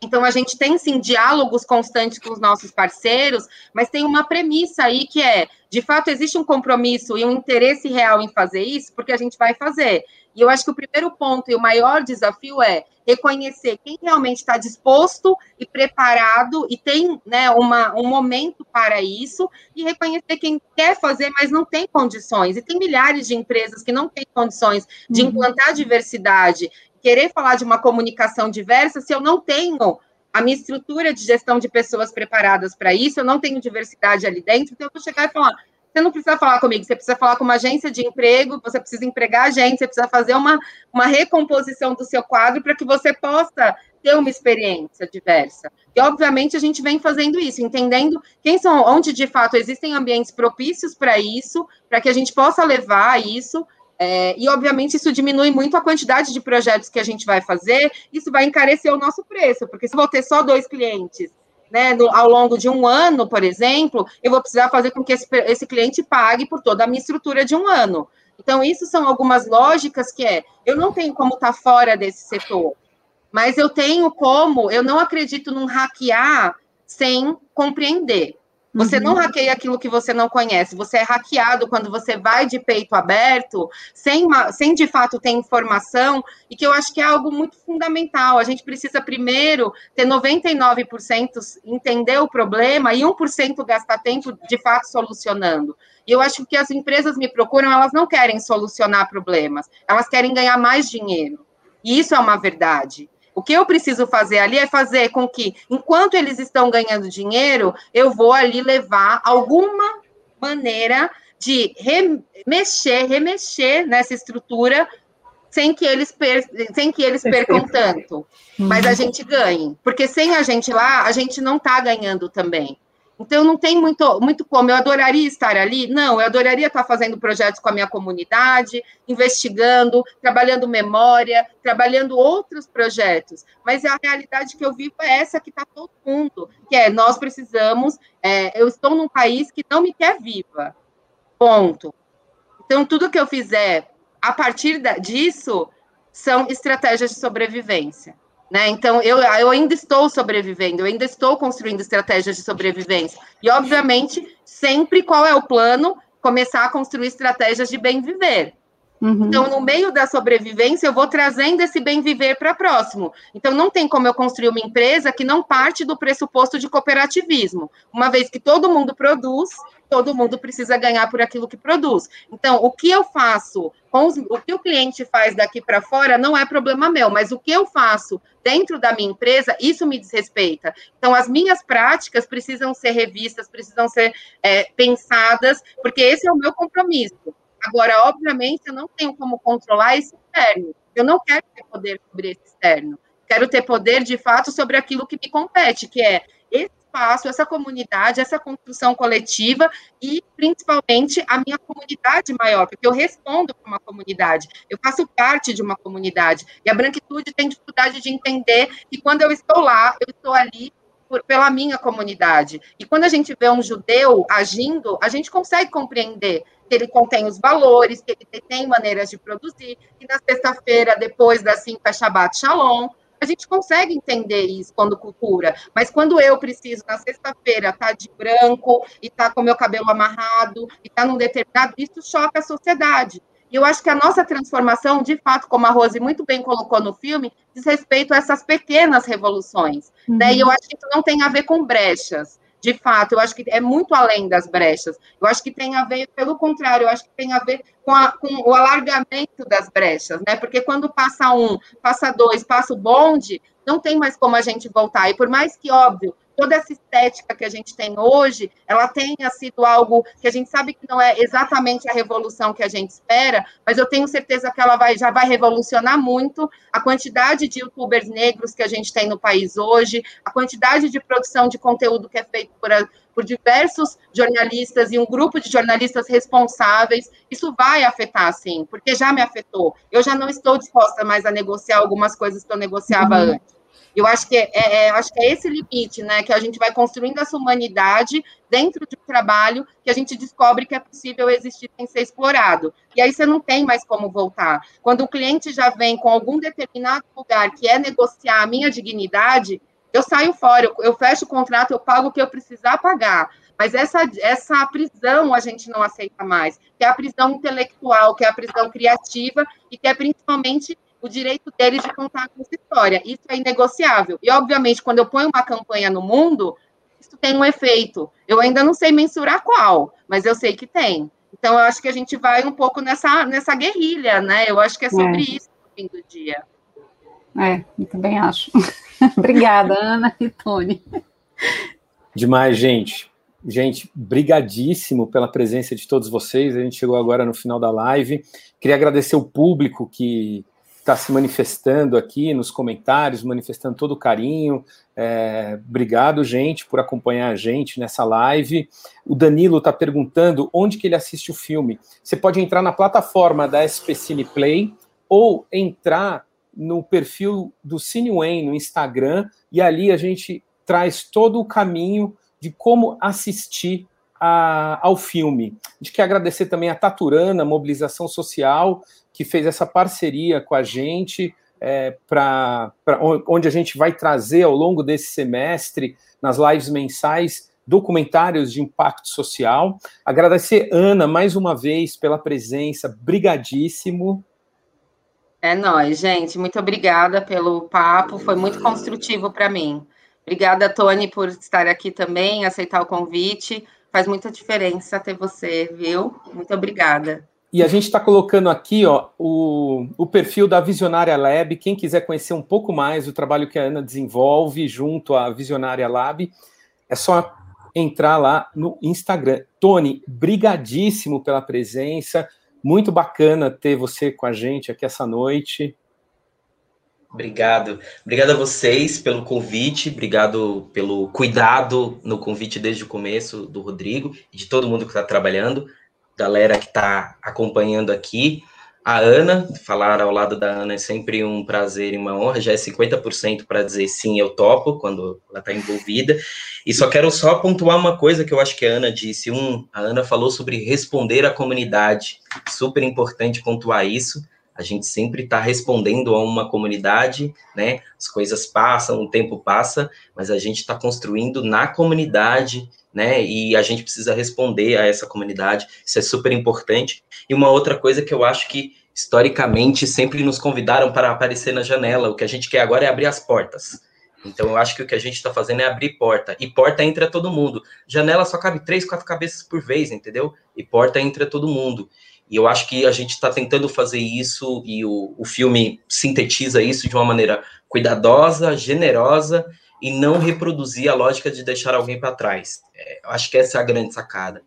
Então, a gente tem, sim, diálogos constantes com os nossos parceiros, mas tem uma premissa aí que é, de fato, existe um compromisso e um interesse real em fazer isso, porque a gente vai fazer. E eu acho que o primeiro ponto e o maior desafio é reconhecer quem realmente está disposto e preparado e tem né, uma, um momento para isso, e reconhecer quem quer fazer, mas não tem condições. E tem milhares de empresas que não têm condições de uhum. implantar diversidade, querer falar de uma comunicação diversa, se eu não tenho a minha estrutura de gestão de pessoas preparadas para isso, eu não tenho diversidade ali dentro, então eu vou chegar e falar, você não precisa falar comigo, você precisa falar com uma agência de emprego, você precisa empregar a gente, você precisa fazer uma, uma recomposição do seu quadro para que você possa ter uma experiência diversa. E, obviamente, a gente vem fazendo isso, entendendo quem são, onde de fato existem ambientes propícios para isso, para que a gente possa levar isso. É, e, obviamente, isso diminui muito a quantidade de projetos que a gente vai fazer, isso vai encarecer o nosso preço, porque se eu vou ter só dois clientes né, no, ao longo de um ano, por exemplo, eu vou precisar fazer com que esse, esse cliente pague por toda a minha estrutura de um ano. Então, isso são algumas lógicas que é, eu não tenho como estar tá fora desse setor, mas eu tenho como, eu não acredito num hackear sem compreender. Você uhum. não hackeia aquilo que você não conhece, você é hackeado quando você vai de peito aberto, sem, sem de fato ter informação, e que eu acho que é algo muito fundamental. A gente precisa primeiro ter 99% entender o problema e 1% gastar tempo de fato solucionando. E eu acho que as empresas me procuram, elas não querem solucionar problemas, elas querem ganhar mais dinheiro. E isso é uma verdade. O que eu preciso fazer ali é fazer com que, enquanto eles estão ganhando dinheiro, eu vou ali levar alguma maneira de remexer, remexer nessa estrutura sem que eles, per sem que eles percam tanto. Mas a uhum. gente ganhe. Porque sem a gente lá, a gente não está ganhando também. Então, não tem muito, muito como. Eu adoraria estar ali? Não, eu adoraria estar fazendo projetos com a minha comunidade, investigando, trabalhando memória, trabalhando outros projetos. Mas a realidade que eu vivo é essa que está todo mundo, que é nós precisamos. É, eu estou num país que não me quer viva. Ponto. Então, tudo que eu fizer a partir disso são estratégias de sobrevivência. Né? Então, eu, eu ainda estou sobrevivendo, eu ainda estou construindo estratégias de sobrevivência. E, obviamente, sempre qual é o plano? Começar a construir estratégias de bem viver. Uhum. Então, no meio da sobrevivência, eu vou trazendo esse bem viver para próximo. Então, não tem como eu construir uma empresa que não parte do pressuposto de cooperativismo. Uma vez que todo mundo produz, todo mundo precisa ganhar por aquilo que produz. Então, o que eu faço, com os, o que o cliente faz daqui para fora não é problema meu, mas o que eu faço dentro da minha empresa, isso me desrespeita. Então, as minhas práticas precisam ser revistas, precisam ser é, pensadas, porque esse é o meu compromisso. Agora, obviamente, eu não tenho como controlar esse externo. Eu não quero ter poder sobre esse externo. Quero ter poder, de fato, sobre aquilo que me compete, que é esse espaço, essa comunidade, essa construção coletiva e, principalmente, a minha comunidade maior, porque eu respondo para uma comunidade, eu faço parte de uma comunidade. E a branquitude tem dificuldade de entender que quando eu estou lá, eu estou ali por, pela minha comunidade. E quando a gente vê um judeu agindo, a gente consegue compreender que ele contém os valores, que ele tem maneiras de produzir, que na sexta-feira, depois das cinco, é Shabbat Shalom, a gente consegue entender isso quando cultura, mas quando eu preciso, na sexta-feira, estar tá de branco e estar tá com meu cabelo amarrado e estar tá num determinado, isso choca a sociedade. E eu acho que a nossa transformação, de fato, como a Rose muito bem colocou no filme, diz respeito a essas pequenas revoluções. Uhum. Né? E eu acho que isso não tem a ver com brechas de fato, eu acho que é muito além das brechas. Eu acho que tem a ver, pelo contrário, eu acho que tem a ver com, a, com o alargamento das brechas, né? Porque quando passa um, passa dois, passa o bonde, não tem mais como a gente voltar. E por mais que, óbvio, toda essa estética que a gente tem hoje, ela tenha sido algo que a gente sabe que não é exatamente a revolução que a gente espera, mas eu tenho certeza que ela vai, já vai revolucionar muito a quantidade de youtubers negros que a gente tem no país hoje, a quantidade de produção de conteúdo que é feito por, por diversos jornalistas e um grupo de jornalistas responsáveis, isso vai afetar, sim, porque já me afetou. Eu já não estou disposta mais a negociar algumas coisas que eu negociava uhum. antes. Eu acho que é, é, acho que é esse limite, né? Que a gente vai construindo essa humanidade dentro de um trabalho que a gente descobre que é possível existir sem ser explorado. E aí você não tem mais como voltar. Quando o cliente já vem com algum determinado lugar que é negociar a minha dignidade, eu saio fora, eu, eu fecho o contrato, eu pago o que eu precisar pagar. Mas essa, essa prisão a gente não aceita mais, que é a prisão intelectual, que é a prisão criativa e que é principalmente o direito deles de contar essa história. Isso é inegociável. E, obviamente, quando eu ponho uma campanha no mundo, isso tem um efeito. Eu ainda não sei mensurar qual, mas eu sei que tem. Então, eu acho que a gente vai um pouco nessa, nessa guerrilha, né? Eu acho que é sobre é. isso no fim do dia.
É, eu também acho. Obrigada, Ana e Tony.
Demais, gente. Gente, brigadíssimo pela presença de todos vocês. A gente chegou agora no final da live. Queria agradecer o público que está se manifestando aqui nos comentários, manifestando todo o carinho. É, obrigado, gente, por acompanhar a gente nessa live. O Danilo está perguntando onde que ele assiste o filme. Você pode entrar na plataforma da SP Cine Play ou entrar no perfil do Cine Wayne no Instagram e ali a gente traz todo o caminho de como assistir a, ao filme. A gente quer agradecer também a Taturana, Mobilização Social, que fez essa parceria com a gente, é, para onde a gente vai trazer ao longo desse semestre, nas lives mensais, documentários de impacto social. Agradecer, Ana, mais uma vez pela presença, brigadíssimo.
É nóis, gente. Muito obrigada pelo papo, foi muito construtivo para mim. Obrigada, Tony, por estar aqui também, aceitar o convite. Faz muita diferença ter você, viu? Muito obrigada.
E a gente está colocando aqui ó, o, o perfil da Visionária Lab. Quem quiser conhecer um pouco mais do trabalho que a Ana desenvolve junto à Visionária Lab, é só entrar lá no Instagram. Tony, brigadíssimo pela presença. Muito bacana ter você com a gente aqui essa noite.
Obrigado. Obrigado a vocês pelo convite, obrigado pelo cuidado no convite desde o começo do Rodrigo e de todo mundo que está trabalhando galera que está acompanhando aqui. A Ana, falar ao lado da Ana é sempre um prazer e uma honra, já é 50% para dizer sim, eu topo, quando ela está envolvida. E só quero só pontuar uma coisa que eu acho que a Ana disse. Um, a Ana falou sobre responder à comunidade, super importante pontuar isso. A gente sempre está respondendo a uma comunidade, né? As coisas passam, o tempo passa, mas a gente está construindo na comunidade né? E a gente precisa responder a essa comunidade, isso é super importante. E uma outra coisa que eu acho que historicamente sempre nos convidaram para aparecer na janela, o que a gente quer agora é abrir as portas. Então eu acho que o que a gente está fazendo é abrir porta. E porta entra todo mundo. Janela só cabe três, quatro cabeças por vez, entendeu? E porta entra todo mundo. E eu acho que a gente está tentando fazer isso e o, o filme sintetiza isso de uma maneira cuidadosa, generosa e não reproduzir a lógica de deixar alguém para trás. É, acho que essa é a grande sacada.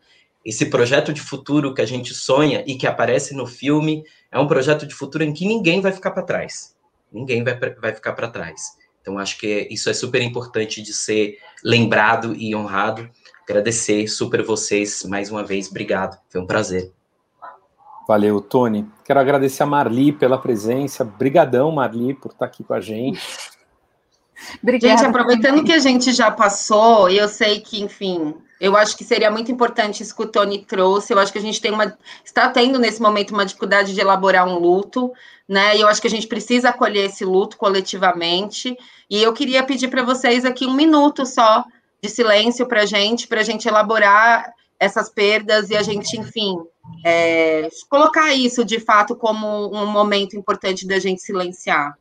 esse projeto de futuro que a gente sonha e que aparece no filme é um projeto de futuro em que ninguém vai ficar para trás. Ninguém vai, vai ficar para trás. Então, acho que isso é super importante de ser lembrado e honrado. Agradecer super vocês mais uma vez. Obrigado. Foi um prazer.
Valeu, Tony. Quero agradecer a Marli pela presença. Brigadão, Marli, por estar aqui com a gente.
Obrigada. Gente, aproveitando que a gente já passou, eu sei que, enfim, eu acho que seria muito importante isso que o Tony trouxe. Eu acho que a gente tem uma, está tendo nesse momento uma dificuldade de elaborar um luto, né? E eu acho que a gente precisa acolher esse luto coletivamente. E eu queria pedir para vocês aqui um minuto só de silêncio para a gente, para a gente elaborar essas perdas e a gente, enfim, é, colocar isso de fato como um momento importante da gente silenciar.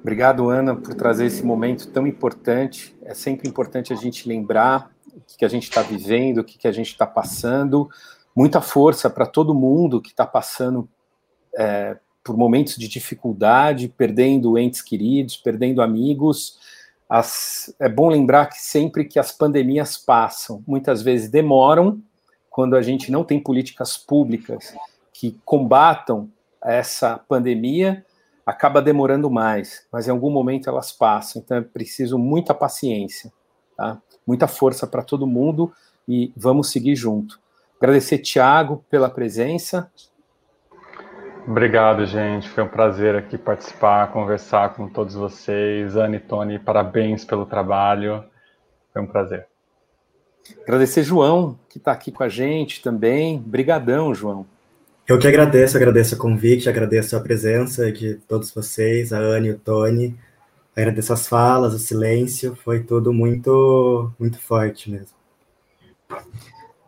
Obrigado, Ana, por trazer esse momento tão importante. É sempre importante a gente lembrar o que a gente está vivendo, o que a gente está passando. Muita força para todo mundo que está passando é, por momentos de dificuldade, perdendo entes queridos, perdendo amigos. As, é bom lembrar que sempre que as pandemias passam, muitas vezes demoram, quando a gente não tem políticas públicas que combatam essa pandemia, acaba demorando mais, mas em algum momento elas passam. Então é preciso muita paciência, tá? muita força para todo mundo e vamos seguir junto. Agradecer, Tiago, pela presença.
Obrigado, gente. Foi um prazer aqui participar, conversar com todos vocês. Anne e Tony, parabéns pelo trabalho. Foi um prazer.
Agradecer João, que está aqui com a gente também. Brigadão, João.
Eu que agradeço, agradeço o convite, agradeço a presença de todos vocês, a Anne o Tony. Agradeço as falas, o silêncio, foi tudo muito, muito forte mesmo.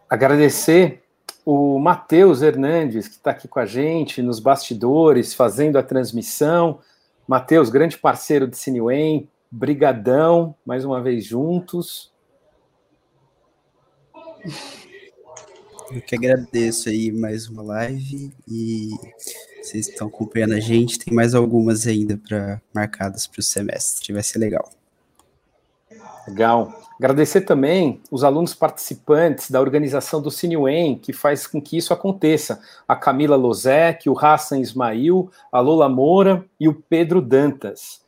Agradecer o Matheus Hernandes, que está aqui com a gente nos bastidores, fazendo a transmissão. Matheus, grande parceiro de Cineway, brigadão, mais uma vez juntos.
Eu que agradeço aí mais uma live e vocês estão acompanhando a gente. Tem mais algumas ainda para marcadas para o semestre. Vai ser legal.
Legal. Agradecer também os alunos participantes da organização do CineWen, que faz com que isso aconteça. A Camila Lozek, o Hassan Ismail, a Lola Moura e o Pedro Dantas.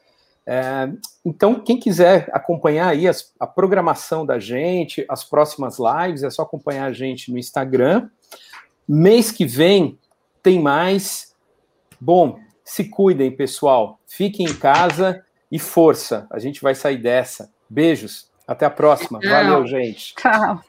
É, então, quem quiser acompanhar aí as, a programação da gente, as próximas lives, é só acompanhar a gente no Instagram. Mês que vem tem mais. Bom, se cuidem, pessoal. Fiquem em casa e força. A gente vai sair dessa. Beijos. Até a próxima. Valeu, gente.
Tchau.